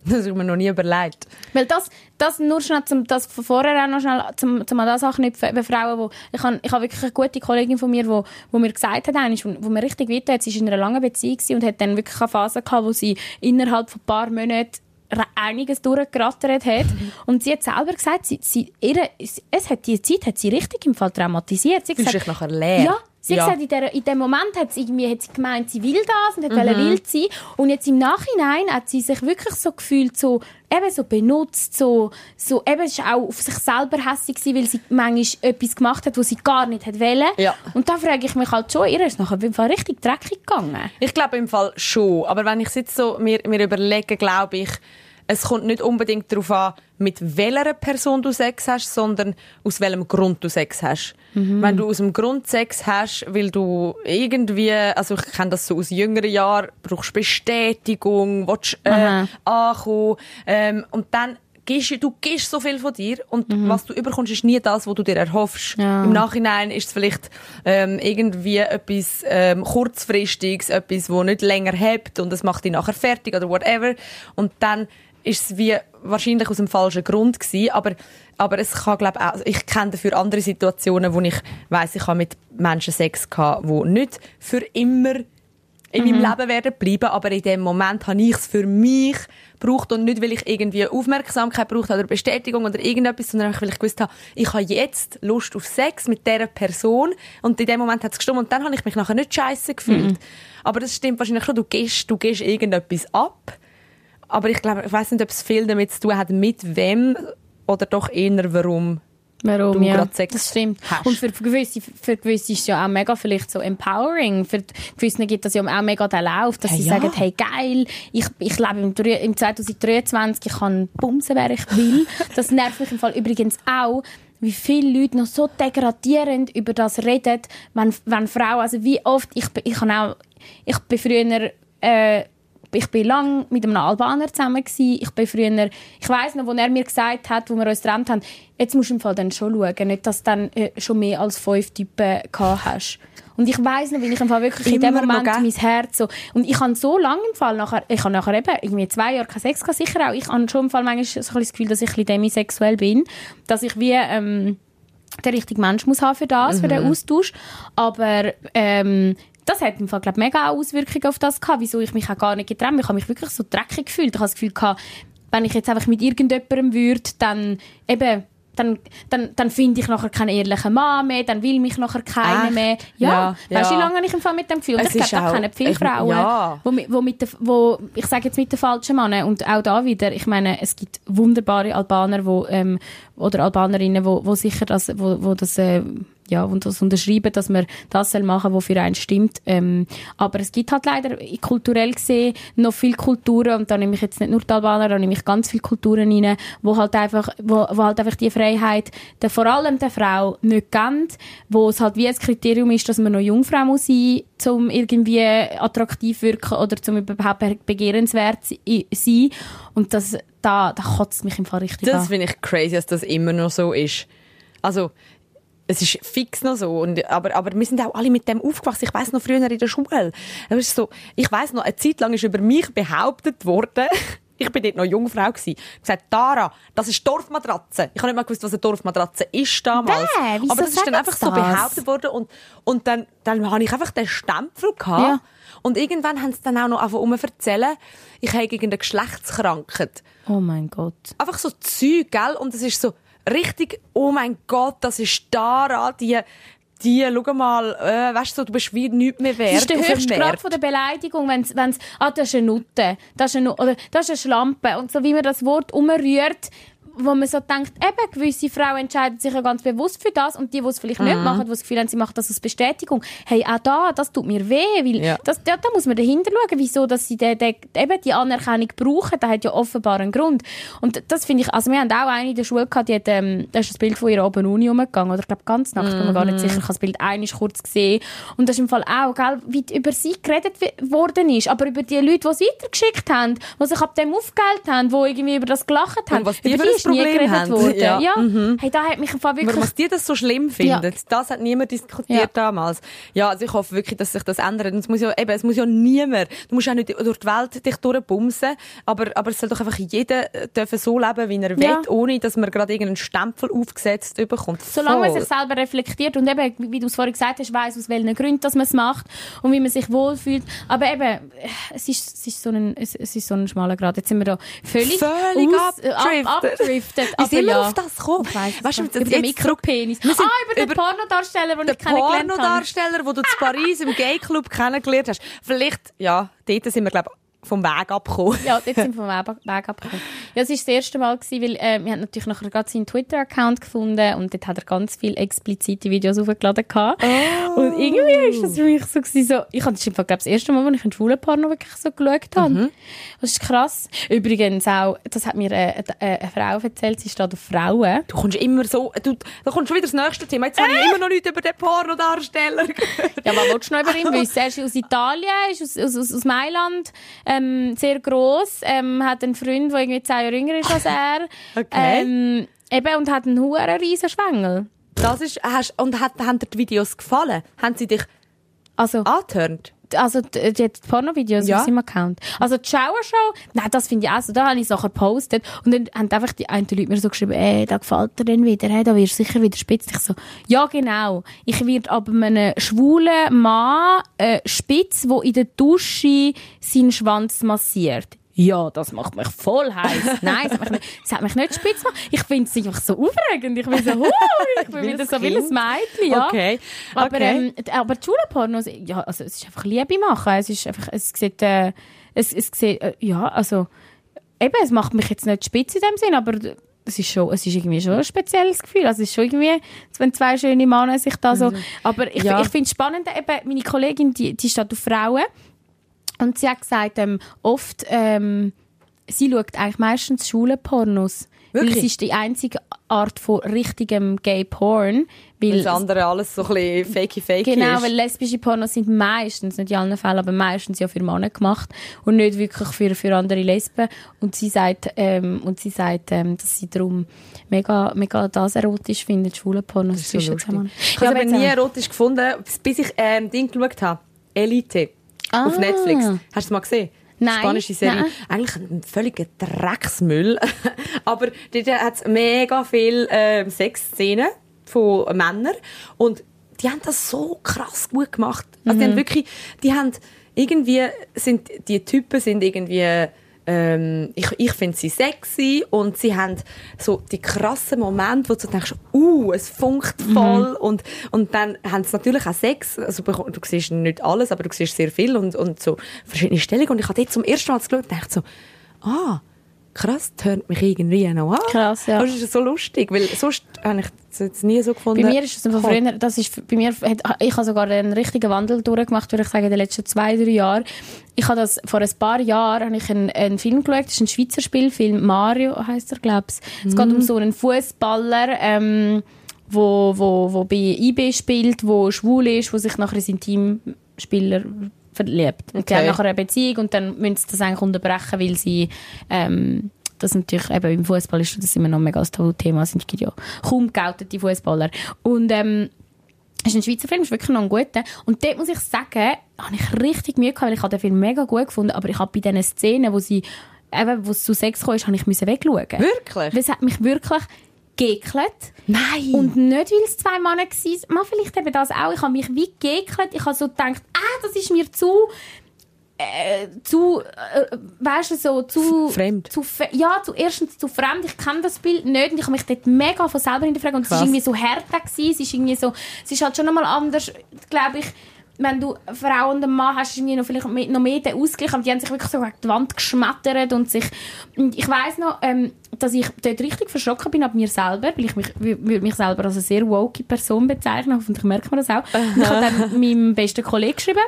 Das habe ich mir noch nie überlegt. Weil das, das nur schnell, zum, das von vorher auch noch schnell, zum, zum an das anknüpfen, eben Frauen, wo, ich habe ich hab wirklich eine gute Kollegin von mir, wo, wo mir gesagt hat, eigentlich, wo, wo mir richtig hat, sie war in einer langen Beziehung und hat dann wirklich eine Phase gehabt, wo sie innerhalb von ein paar Monaten einiges durchgerattert hat. Und sie hat selber gesagt, sie, sie, ihre, es hat, die Zeit hat sie richtig im Fall traumatisiert. Sie hat gesagt, nachher leer? ja, sie Ja. hat gesagt, in, der, in dem Moment hat sie, irgendwie, hat sie gemeint, sie will das und hat Mhm. wollte wild sein. Und jetzt im Nachhinein hat sie sich wirklich so gefühlt, so, eben so benutzt, so, so eben ist auch auf sich selber hässlich gewesen, weil sie manchmal etwas gemacht hat, was sie gar nicht hat wollen. Ja. Und da frage ich mich halt schon, ihr ist nachher im Fall richtig dreckig gegangen. Ich glaube im Fall schon. Aber wenn ich jetzt so mir, mir überlege, glaube ich, es kommt nicht unbedingt darauf an, mit welcher Person du Sex hast, sondern aus welchem Grund du Sex hast. Wenn du aus dem Grund Sex hast, weil du irgendwie, also ich kenne das so aus jüngeren Jahren, brauchst Bestätigung, willst äh, Aha. ankommen ähm, und dann gibst, du- gibst so viel von dir und was du überkommst, ist nie das, was du dir erhoffst. Ja. Im Nachhinein ist es vielleicht ähm, irgendwie etwas ähm, kurzfristiges, etwas, wo nicht länger hebt und es macht dich nachher fertig oder whatever. Und dann ist es wie wahrscheinlich aus dem falschen Grund gewesen, aber aber es kann glaube auch, ich kenne dafür andere Situationen, wo ich weiß, ich habe mit Menschen Sex gehabt, wo nicht für immer in meinem Leben werden bleiben, aber in dem Moment habe ich es für mich gebraucht und nicht, weil ich irgendwie Aufmerksamkeit braucht oder Bestätigung oder irgendetwas, sondern einfach, weil ich gewusst habe, ich habe jetzt Lust auf Sex mit dieser Person und in dem Moment hat es gestimmt und dann habe ich mich nachher nicht scheiße gefühlt. Aber das stimmt wahrscheinlich schon, du gehst, du gehst irgendetwas ab, aber ich glaube, ich weiß nicht, ob es viel damit zu tun hat, mit wem oder doch eher warum. Warum, du ja. gerade Sex das stimmt. hast. Und für gewisse, für gewisse ist es ja auch mega vielleicht so empowering. Für gewisse gibt das ja auch mega den Lauf, dass Ja, sie ja. sagen, hey, geil, ich, ich lebe im, im 2023, ich kann bumsen, wer ich will. Das nervt mich im Fall übrigens auch, wie viele Leute noch so degradierend über das reden, wenn, wenn Frauen, also wie oft, ich, bin- ich, kann auch, ich bin früher, äh, ich bin lang mit einem Albaner zusammen gsi. Ich bin früher, ich weiß noch, wo er mir gesagt hat, wo wir uns getrennt haben, jetzt musst du im Fall dann schon schauen, nicht, dass du dann äh, schon mehr als fünf Typen gehabt hast. Und ich weiß noch, wie ich im Fall wirklich in dem Immer noch, Moment gell? mein Herz so, und ich habe so lange im Fall nachher, ich habe nachher eben irgendwie zwei Jahre keinen Sex gehabt, sicher auch. Ich habe schon im Fall manchmal so ein bisschen das Gefühl, dass ich ein bisschen demisexuell bin, dass ich wie, ähm, der richtige Mensch muss haben für das, für den Austausch. Aber ähm, das hat im Fall, glaub, mega Auswirkungen auf das gehabt, wieso ich mich auch gar nicht getrennt habe. Ich habe mich wirklich so dreckig gefühlt. Ich habe das Gefühl gehabt, wenn ich jetzt einfach mit irgendjemandem würde, dann eben dann, dann, dann finde ich nachher keinen ehrlichen Mann mehr, dann will mich nachher keiner Echt? mehr. Ja, Ja, weißt du, wie lange ich im Fall mit dem Gefühl? Und Es ich glaube, da auch- kennen viele ich- Frauen, ja. wo, mit- wo, mit der, wo, ich sage jetzt mit den falschen Männern und auch da wieder, ich meine, es gibt wunderbare Albaner, wo, ähm, oder Albanerinnen, wo, wo sicher das, wo, wo das, äh, ja, und das unterschreiben, dass man das soll machen, was für einen stimmt. Ähm, aber es gibt halt leider kulturell gesehen noch viele Kulturen und da nehme ich jetzt nicht nur die Albaner, da nehme ich ganz viele Kulturen rein, wo halt einfach, wo, wo halt einfach die Freiheit der, vor allem der Frau nicht kennt, wo es halt wie ein Kriterium ist, dass man noch Jungfrau muss sein, zum irgendwie attraktiv wirken oder zum überhaupt be- begehrenswert sein. Und das, da, da kotzt mich im Fall richtig Das an. finde ich crazy, dass das immer noch so ist. Also, es ist fix noch so. Und, aber, aber wir sind auch alle mit dem aufgewachsen. Ich weiß noch früher in der Schule. Das ist so, ich weiß noch, eine Zeit lang ist über mich behauptet worden, ich bin dort noch Jungfrau gsi, gesagt, Tara, das ist Dorfmatratze. Ich habe nicht mal gewusst, was eine Dorfmatratze ist damals. Bäh, wieso aber das ist dann einfach sie so das? behauptet worden und, und dann, dann habe ich einfach den Stempel gehabt. Ja. Und irgendwann haben sie dann auch noch angefangen zu erzählen, ich habe irgendeine Geschlechtskrankheit Oh mein Gott. einfach so Zeug, gell? Und es ist so richtig, oh mein Gott, das ist Tara, die, die, schau mal, äh, weißt du, du bist wie nichts mehr wert. Das ist der höchste Grad von der Beleidigung, wenn's, wenn's, ah, das ist eine Nutte, das ist eine, oder das ist eine Schlampe. Und so wie man das Wort umrührt, wo man so denkt, eben, gewisse Frauen entscheiden sich ja ganz bewusst für das und die, die es vielleicht nicht machen, die das Gefühl haben, sie machen das als Bestätigung, hey, auch da, das tut mir weh, weil Ja. das, da, da muss man dahinter schauen, wieso, dass sie de, de, eben die Anerkennung brauchen, das hat ja offenbar einen Grund. Und das finde ich, also wir haben auch eine in der Schule gehabt, die hat, ähm, da ist das Bild von ihrer oben Uni umgegangen, oder ich glaube ganz nackt, bin mir gar nicht sicher, ich habe das Bild einmal kurz gesehen. Und das ist im Fall auch, gell, wie über sie geredet worden ist, aber über die Leute, die sie weitergeschickt haben, die sich ab dem aufgeheilt haben, die irgendwie über das gelacht haben, was die über Problem haben. Ja. Ja, hey, da hat mich Fall wirklich... Warum die das so schlimm finden, das hat niemand diskutiert Ja. damals. Ja, also ich hoffe wirklich, dass sich das ändert. Und es muss ja, eben, es muss ja niemand, du musst auch nicht durch die Welt dich durchbumsen, aber, aber es soll doch einfach jeder äh, dürfen so leben, wie er Ja. will, ohne dass man gerade irgendeinen Stempel aufgesetzt bekommt. Solange man sich selber reflektiert und eben, wie du es vorhin gesagt hast, weiss, aus welchen Gründen dass man es macht und wie man sich wohlfühlt. Aber eben, es ist, es ist, so, ein, es, ist so ein schmaler Grad. Jetzt sind wir da völlig, Völlig aus, ab, abgedriftet. Wie sind wir ja. auf das gekommen? Weißt du, das- über den Mikropenis. Ah, über den über- Pornodarsteller, den der ich kennengelernt habe. Pornodarsteller, den du in Paris im Gay-Club kennengelernt hast. Vielleicht, ja, dort sind wir, glaube ich, vom Weg abgekommen. Ja, dort sind wir vom Weg abgekommen. Ja, es war das erste Mal, gewesen, weil äh, wir haben natürlich nachher gerade seinen Twitter-Account gefunden und dort hat er ganz viele explizite Videos gehabt. Oh. Und irgendwie ist das für mich so, gewesen, so ich habe das, glaube das erste Mal, als ich einen schwulen Porno wirklich so geschaut habe. Mhm. Das ist krass. Übrigens auch, das hat mir äh, äh, eine Frau erzählt, sie steht auf Frauen. Du kommst immer so, du, da kommt schon wieder das nächste Thema. Jetzt habe ich immer noch nichts über den Pornodarsteller gehört. Ja, was willst du noch über ihn wissen? Er ist aus Italien, ist aus, aus, aus Mailand, ähm, sehr gross, ähm, hat einen Freund, der irgendwie zehn Jahre jünger ist als er. Okay. Ähm, eben, und hat einen hohen riesen Schwengel. Das ist, hast, und hat, haben dir die Videos gefallen? Haben sie dich Also, angehört? Also die, die hat Pornovideos Ja. auf seinem Account. Also die Showershow, nein, das finde ich auch so. Da habe ich es nachher gepostet. Und dann haben einfach die einen Leute mir so geschrieben, ey, da gefällt dir dann wieder, hey, da wirst du sicher wieder spitz. Ich so, ja genau. Ich werde aber einem schwulen Mann äh, spitz, der in der Dusche seinen Schwanz massiert. Ja, das macht mich voll heiß. Nein, es hat mich nicht, es hat mich nicht spitz gemacht. Ich finde es einfach so aufregend. Ich bin so, huh, ich bin Wie wieder so wie ein Kind. Mädchen, ja. Okay. Aber, Okay. ähm, aber die Schulenpornos, ja, also es ist einfach Liebe machen. Es ist einfach, es sieht, äh, es, es sieht, äh, ja, also, eben, es macht mich jetzt nicht spitz in dem Sinn, aber es ist schon, es ist irgendwie schon ein spezielles Gefühl. Also es ist schon irgendwie, wenn zwei schöne Männer sich da so, aber ich, Ja. ich finde es spannend, eben, meine Kollegin, die, die steht auf Frauen und sie hat gesagt, ähm, oft, ähm, sie schaut eigentlich meistens Schulenpornos. Weil Wirklich? es ist die einzige Art von richtigem Gay-Porn. Weil Weil das andere alles so ein bisschen fakey-fakey Genau, ist. weil lesbische Pornos sind meistens, nicht in allen Fällen, aber meistens ja für Männer gemacht und nicht wirklich für, für andere Lesben. Und sie sagt, ähm, und sie sagt ähm, dass sie darum mega, mega das erotisch findet, schwule Pornos so zwischen Männern. Ich habe nie erotisch gefunden, bis ich ähm, Ding geschaut habe. Elite. Auf Ah. Netflix. Hast du es mal gesehen? Nein, Spanische Serie. nein. Eigentlich ein völliger Drecksmüll. aber dort hat es mega viele ähm, Sexszenen von Männern. Und die haben das so krass gut gemacht. Also Mhm. die haben wirklich, die haben irgendwie, sind, die Typen sind irgendwie, ähm, ich, ich finde sie sexy und sie haben so die krassen Momente, wo du denkst, uh, es funkt voll. Und, und dann haben sie natürlich auch Sex, also du du siehst nicht alles, aber du siehst sehr viel und, und so verschiedene Stellungen. Und ich habe dort zum ersten Mal geschaut und dachte so, ah, krass, das hört mich irgendwie noch an. Krass, ja. Das ist so lustig, weil sonst habe ich das jetzt nie so gefunden. Bei mir ist es einfach früher, das ist, bei mir, hat, ich habe sogar einen richtigen Wandel durchgemacht, würde ich sagen, in den letzten zwei, drei Jahren. Ich habe das, vor ein paar Jahren, habe ich einen, einen Film geschaut, das ist ein Schweizer Spielfilm, Mario heisst er, glaube ich. Es geht um so einen Fußballer, ähm, wo, wo, wo bei IB spielt, wo schwul ist, wo sich nachher in seinen Teamspieler verliebt. Und die Okay. haben nachher eine Beziehung und dann müssen sie das eigentlich unterbrechen, weil sie, ähm, das natürlich eben im Fußball ist das immer noch mega das Tabuthema. Gibt ja kaum geoutete Fußballer. Und ähm, es ist ein Schweizer Film, ist wirklich noch ein guter. Und dort muss ich sagen, habe ich richtig Mühe gehabt, weil ich habe den Film mega gut gefunden, aber ich habe bei diesen Szenen, wo sie eben, wo es zu Sex kam, habe ich müssen wegschauen. Wirklich? Es hat mich wirklich geekelt. Nein. Und nicht, weil es zwei Männer waren. Mal vielleicht eben das auch. Ich habe mich wie geekelt. Ich habe so gedacht, ah, das ist mir zu... Äh, zu, äh, weißt du, so zu... Fremd. Zu, ja, zu, erstens zu fremd. Ich kenne das Bild nicht und ich habe mich dort mega von selber hinterfragt. Und es Krass. war irgendwie so härter gewesen. Es ist irgendwie so... Es ist halt schon einmal anders, glaube ich, wenn du Frau und einen Mann hast, ist irgendwie noch vielleicht mehr- noch mehr der Ausgleich, aber die haben sich wirklich so gegen die Wand geschmettert und sich, und ich weiss noch, ähm, dass ich dort richtig verschrocken bin ab mir selber, weil ich mich, wü- würde mich selber als eine sehr woke Person bezeichnen, hoffentlich merkt man das auch. Und ich habe dann meinem besten Kollegen geschrieben,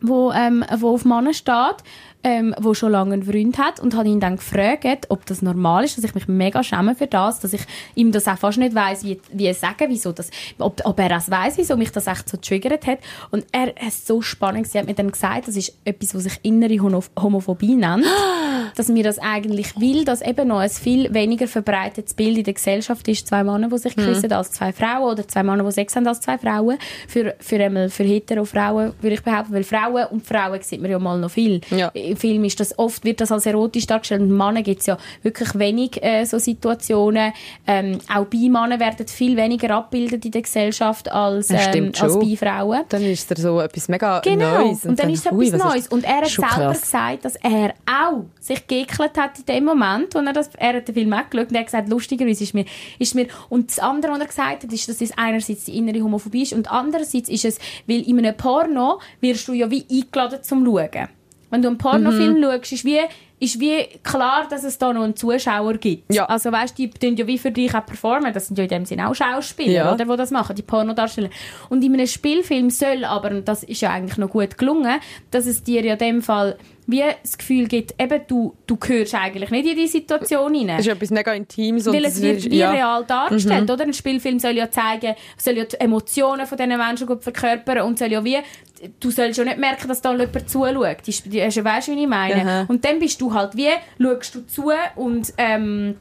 wo, ähm, wo auf Männer steht, ähm, wo schon lange einen Freund hat und habe ihn dann gefragt, ob das normal ist, dass ich mich mega schäme für das, dass ich ihm das auch fast nicht weiss, wie, wie sagen, wieso das, ob, ob er das weiss, wieso mich das echt so triggert hat. Und er es ist so spannend, sie hat mir dann gesagt, das ist etwas, was sich innere Homo- Homophobie nennt, dass mir das eigentlich will, dass eben noch ein viel weniger verbreitetes Bild in der Gesellschaft ist, zwei Männer, die sich küssen, als zwei Frauen oder zwei Männer, die Sex haben, als zwei Frauen. Für, für, einmal für hetero Frauen, würde ich behaupten, weil Frauen und Frauen sieht man ja mal noch viel. Ja. Im Film ist das oft, wird das als erotisch dargestellt und Männer gibt es ja wirklich wenig äh, so Situationen. Ähm, auch bei Männern werden viel weniger abgebildet in der Gesellschaft als, ähm, als schon. bei Frauen. Dann ist er so etwas mega Genau. Neues. Und, dann ist es etwas was Neues. Und er hat selber krass. gesagt, dass er auch sich geekelt hat in dem Moment, wo er das, er hat den Film auch geschaut und er hat gesagt, lustigerweise ist mir, ist mir, und das andere, was er gesagt hat, ist, dass es einerseits die innere Homophobie ist und andererseits ist es, weil in einem Porno wirst du ja wie eingeladen zum Schauen. Wenn du einen Pornofilm Mhm. schaust, ist wie, ist wie klar, dass es da noch einen Zuschauer gibt. Ja. Also weißt, die tun ja wie für dich auch performen. Das sind ja in dem Sinne auch Schauspieler, Ja. oder, die das machen, die Pornodarsteller. Und in einem Spielfilm soll aber, und das ist ja eigentlich noch gut gelungen, dass es dir ja in dem Fall wie das Gefühl gibt, eben du, du gehörst eigentlich nicht in die Situation hinein. Das ist etwas mega Intimes. Weil es wird wie ja. Mhm. real dargestellt, oder? Ein Spielfilm soll ja zeigen, soll ja die Emotionen von diesen Menschen gut verkörpern und soll ja wie, du sollst ja nicht merken, dass da jemand zuschaut. Weißt du, wie ich meine? Aha. Und dann bist du halt wie, schaust du zu und, ähm,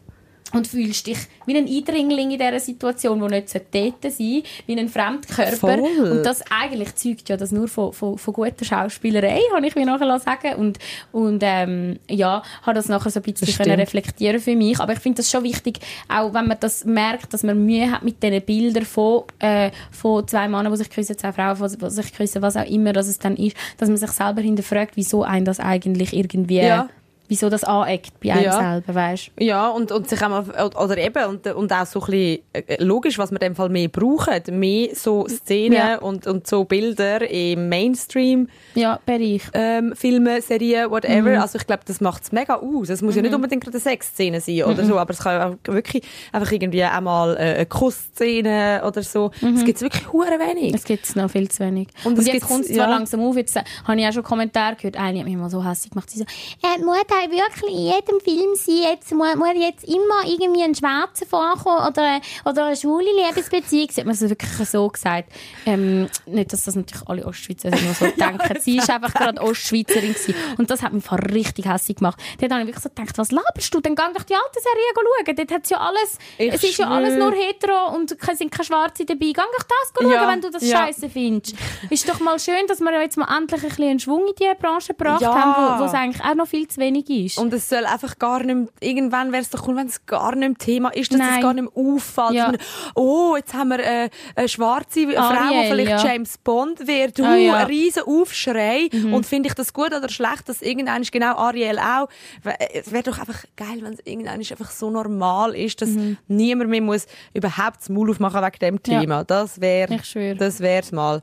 und fühlst dich wie ein Eindringling in dieser Situation, wo nicht dort sein sollte, wie ein Fremdkörper. Voll. Und das eigentlich zeugt ja das nur von, von, von guter Schauspielerei, habe ich mir nachher sagen Und, und ähm, ja, habe das nachher so ein bisschen Das können reflektieren für mich. Aber ich finde das schon wichtig, auch wenn man das merkt, dass man Mühe hat mit diesen Bildern von, äh, von zwei Männern, die sich küssen, zwei Frauen, die sich küssen, was auch immer dass es dann ist, dass man sich selber hinterfragt, wieso ein das eigentlich irgendwie, Ja. Wieso das aneckt bei einem Ja. selber, weißt Ja, und, und sich auch mal, oder eben, und, und auch so ein bisschen äh, logisch, was wir in dem Fall mehr brauchen. Mehr so Szenen Ja. und, und so Bilder im Mainstream. Ja, Bereich. Ähm, Filme, Serien, whatever. Mhm. Also ich glaube, das macht es mega aus. Es muss ja nicht unbedingt gerade eine Sexszene sein Mhm. oder so, aber es kann ja auch wirklich einfach irgendwie auch mal äh, eine Kussszene oder so. Es gibt wirklich hure wenig. Mhm. Es gibt es noch viel zu wenig. Und Und, es jetzt kommt es zwar ja. langsam auf, jetzt äh, habe ich auch schon Kommentare gehört, eine hat mich mal so hässlich gemacht, sie so, äh, muss da wirklich in jedem Film sein, jetzt, muss, muss jetzt immer irgendwie ein Schwarzer vorkommen oder, oder eine schwule Liebesbeziehung, sie hat mir das wirklich so gesagt. Ähm, nicht, dass das natürlich alle Ostschweizer immer so denken, sie ist einfach gerade Ostschweizerin gewesen. und das hat mich voll richtig hässlich gemacht. Dort habe ich wirklich so gedacht, was laberst du, dann geh doch die alte Serie schauen, dort hat ja alles, Ich es ist ja alles nur hetero und es sind keine Schwarze dabei, geh doch das schauen, Ja, wenn du das ja. scheiße findest. Ist doch mal schön, dass wir jetzt mal endlich ein bisschen einen Schwung in diese Branche gebracht Ja. haben, wo, wo es eigentlich auch noch viel zu wenig ist. Und es soll einfach gar nicht mehr, irgendwann wäre es doch cool, wenn es gar nicht mehr Thema ist, dass Nein. es gar nicht mehr auffällt. Ja. Man, oh, jetzt haben wir äh, eine schwarze Frau, Ariel, die vielleicht ja. James Bond wird. Uh, Ah, ja. Mhm. ein riesen Aufschrei. Und finde ich das gut oder schlecht, dass irgendwann ist genau Ariel auch. We- Es wäre doch einfach geil, wenn es irgendwann ist einfach so normal ist, dass niemand mehr muss überhaupt das Maul aufmachen wegen dem Mhm. Ja. Thema. Das wäre, das wär's mal.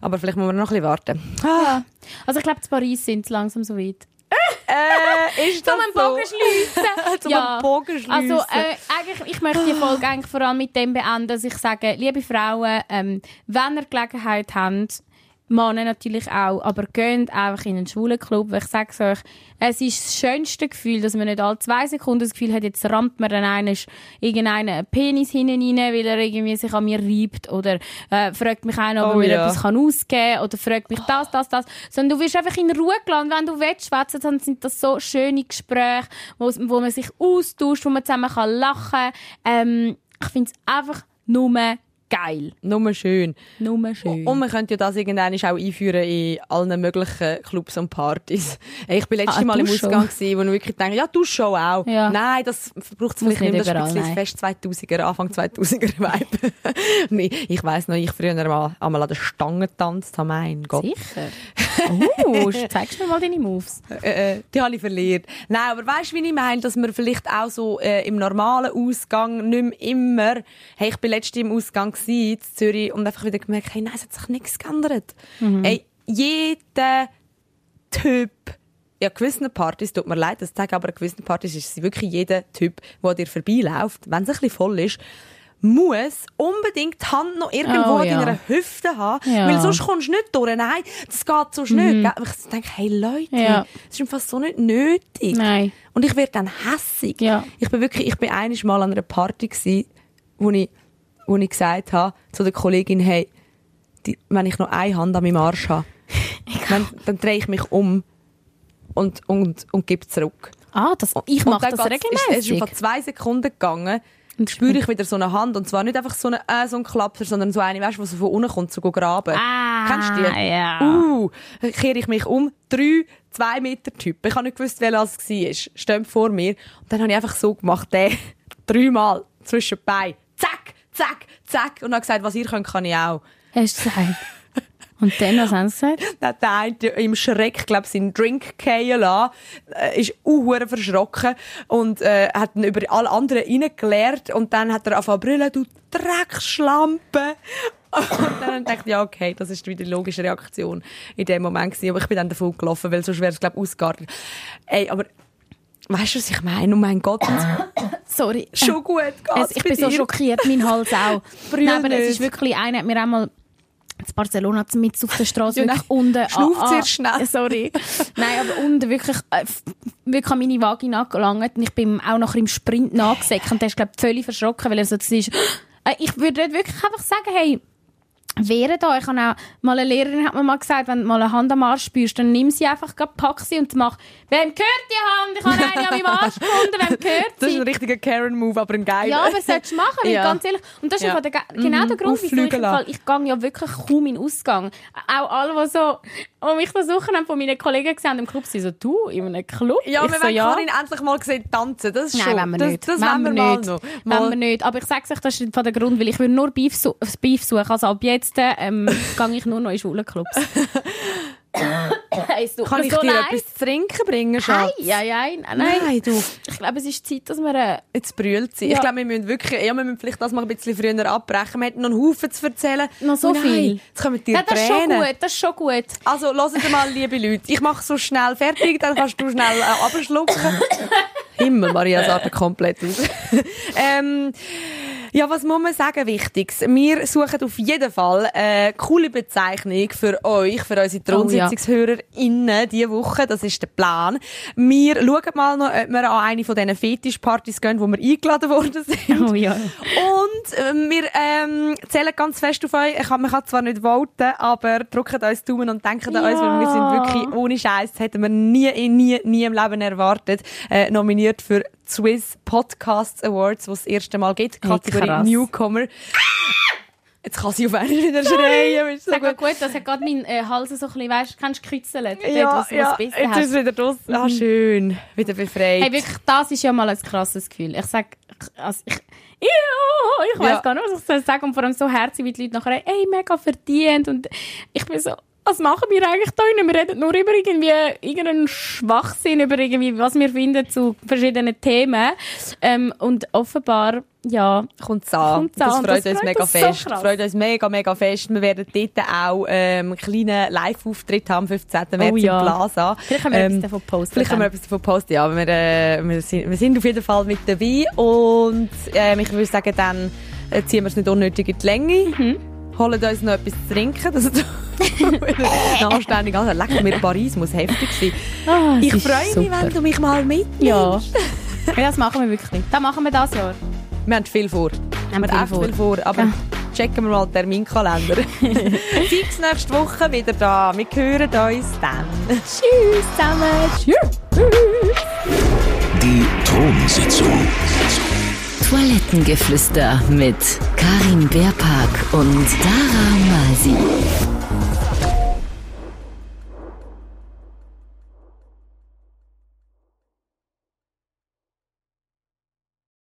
Aber vielleicht müssen wir noch ein bisschen warten. ja. Also ich glaube, in Paris sind sie langsam so weit. Äh, ist das Zum so? Bogen schliessen. Zum einen Bogen schliessen. Also, äh, eigentlich, ich möchte die Folge eigentlich vor allem mit dem beenden, dass ich sage, liebe Frauen, ähm, wenn ihr Gelegenheit habt, Männer natürlich auch, aber geht einfach in einen schwulen Club, weil ich sage es euch, es ist das schönste Gefühl, dass man nicht alle zwei Sekunden das Gefühl hat, jetzt rammt mir dann einer irgendeinen Penis hinein weil er irgendwie sich an mir reibt oder äh, fragt mich einer, ob Oh er mir ja. etwas kann ausgeben kann oder fragt mich das, das, das. Sondern du wirst einfach in Ruhe gelassen. Wenn du willst schwätzen, dann sind das so schöne Gespräche, wo, wo man sich austauscht, wo man zusammen kann lachen kann. Ähm, ich finde es einfach nur geil. Nur schön. Nur schön. Und man könnte ja das irgendwann auch einführen in allen möglichen Clubs und Partys. Ich bin letztes Ah, Mal im? Ausgang, gewesen, wo ich wirklich denke, ja, du schon auch. Ja. Nein, das braucht es vielleicht nicht. nicht Das ist ein überall, bisschen fest 2000er, Anfang 2000er Vibe. Ich weiss noch, ich früher mal einmal an der Stange getanzt habe, mein Gott. Sicher. Oh, zeigst du mir mal deine Moves. Äh, äh, die habe ich verliert. Nein, aber weißt du, wie ich meine, dass man vielleicht auch so äh, im normalen Ausgang nicht mehr immer, hey, ich bin letztens im Ausgang gewesen, in Zürich und einfach wieder gemerkt, hey, nein, es hat sich nichts geändert. Mhm. Ey, jeder Typ, ja, gewissen Partys, tut mir leid, das sage aber an gewissen Partys ist es wirklich jeder Typ, der dir vorbeiläuft, wenn es ein bisschen voll ist, muss unbedingt die Hand noch irgendwo Oh, an ja. deiner Hüfte haben, Ja. Mhm. weil sonst kommst du nicht durch. Nein, das geht so schnell. gell? Ich denke, hey Leute, Ja. das ist einfach so nicht nötig. Nein. Und ich werde dann hässig. Ja. Ich bin wirklich, ich bin einiges Mal an einer Party gsi, wo ich, wo ich gesagt habe zu der Kollegin, hey, die, wenn ich noch eine Hand an meinem Arsch habe, dann, dann drehe ich mich um und, und, und gebe zurück. Ah, das, ich mache das geht's- Es ist regelmäßig. vor zwei Sekunden gegangen. Und spüre ich wieder so eine Hand. Und zwar nicht einfach so, eine, äh, so ein Klapser, sondern so eine, weißt du, die so von unten kommt, so graben. Ah, Kennst du die? ja. Uh, kehre ich mich um. Drei, zwei Meter Typ. Ich habe nicht gewusst, wer das war. Steht vor mir. Und dann habe ich einfach so gemacht, der dreimal zwischen die Beine. Zack, zack, zack. Und habe gesagt, was ihr könnt, kann ich auch. Hast du gesagt? Und dann, was haben sie gesagt? Dann hat der eine im Schreck, glaube seinen Drink fallen lassen, äh, ist uhuere verschrocken und äh, hat dann über alle anderen reingeleert und dann hat er angefangen zu brüllen, du Drecksschlampe. Und dann dachte ich, ja, okay, das ist wieder die logische Reaktion in dem Moment gewesen. Aber ich bin dann davon gelaufen, weil sonst wäre es, glaube ich, ausgeartet. Ey, aber weißt du, was ich meine? Oh mein Gott, Sorry. schon gut geht's Es, ich bin so schockiert, mein Hals auch. Brüll Nein, aber es ist wirklich, einer hat mir einmal in Barcelona mit auf der Straße Ja, wirklich unten... Schnauft sehr schnell. Sorry. Nein, aber unten wirklich, äh, wirklich an meine Vagina gelangt und ich bin auch noch im Sprint nachgesäckt und der ist, glaube ich, völlig verschrocken, weil er so war. Äh, Ich würde wirklich einfach sagen, hey, Wehren da. Ich habe auch mal eine Lehrerin hat mir mal gesagt, wenn du mal eine Hand am Arsch spürst, dann nimm sie einfach, pack sie und mach, wem gehört die Hand? Ich habe eine an meinem Arsch gefunden, wem gehört Das ist sie? ein richtiger Karen-Move, aber ein geiler. Ja, aber solltest du machen, weil Ja. ganz ehrlich. Und das ist Ja. ja. der, ge- genau der Grund, wieso ich, Fall, ich gehe ja wirklich kaum in Ausgang. Auch alle, die so, die mich das Wochenende von meinen Kollegen gesehen haben im Club, sind so, du, in einem Club? Ja, ich wir so, wollen Karin endlich mal sehen tanzen. Das ist Nein, schon. wollen wir das, nicht. Das wollen wir wir mal nicht. noch. Mal. wir nicht. Aber ich sage euch, das ist von der Grund, weil ich will nur Beef, Beef suchen. Also ab jetzt ähm, gehe ich nur noch in Schwulenclubs. Kann ich so dir leid. etwas zu trinken bringen, Schatz? Nein, nein, nein, nein. Nein, du. Ich glaube, es ist Zeit, dass wir... Äh, Jetzt brüllt sie. Ich Ja. glaube, wir müssen wirklich, ja, wir müssen vielleicht das mal ein bisschen früher abbrechen. Wir hätten noch einen Haufen zu erzählen. Noch so Oh nein, viel? Jetzt kommen dir ja, das ist schon Tränen. gut, das ist schon gut. Also, hört mal, liebe Leute. Ich mache so schnell fertig, dann kannst du schnell äh, abschlucken. Himmel, Maria Sartre komplett aus. ähm, ja, was muss man sagen, Wichtiges? Wir suchen auf jeden Fall eine coole Bezeichnung für euch, für unsere Thronsitzungshörerinnen diese Woche. Das ist der Plan. Wir schauen mal noch, ob wir an eine von diesen Fetischpartys gehen, wo wir eingeladen worden sind. Oh ja. Und äh, wir ähm, zählen ganz fest auf euch. Ich kann, man kann zwar nicht voten, aber drückt uns Daumen und denkt an uns, weil wir sind wirklich ohne Scheiß, hätten wir nie, nie, nie im Leben erwartet, äh, nominiert für Swiss Podcasts Awards, was das erste Mal gibt, Kategorie krass. Newcomer. Jetzt kann sie auf einmal wieder schreien. ist so gut. gut, das hat gerade mein äh, Hals so ein bisschen, weißt du, kennst du gekützelt? Ja, dort, was, ja, was jetzt ist hast. es wieder draus. Ah, schön. Wieder befreit. Hey, wirklich, das ist ja mal ein krasses Gefühl. Ich sag, also ich, ja, ich weiß Ja. gar nicht, was ich soll sagen. Und vor allem so herzig, wie die Leute nachher, ey, mega verdient. Und ich bin so, was machen wir eigentlich da? Wir reden nur über irgendwie, irgendeinen Schwachsinn, über irgendwie, was wir finden zu verschiedenen Themen. Ähm, und offenbar, ja, kommt an. Kommt's Das an. freut Das uns freut mega uns so fest. krass. freut uns mega, mega fest. Wir werden dort auch ähm, einen kleinen Live-Auftritt haben am 15. März Oh ja. im Plaza. vielleicht können wir Ähm, etwas davon posten. Vielleicht können wir etwas davon posten, ja. Wir, äh, wir, sind, wir sind auf jeden Fall mit dabei und ähm, ich würde sagen, dann äh, ziehen wir es nicht unnötig in die Länge. Mhm. Holen uns noch etwas zu trinken. Das ist anständig. Also, leck mir Paris muss heftig sein. Ah, es Ich freue mich, wenn du mich mal mitnimmst. Ja. ja, das machen wir wirklich. Das machen wir das Jahr. Wir haben viel vor. Haben wir viel echt vor. viel vor. Aber Ja. checken wir mal den Terminkalender. Fix nächste Woche wieder da. Wir hören uns dann. Tschüss zusammen. Tschüss. Die Thronsitzung. Toilettengeflüster mit Karin Beerpark und Dara Masi.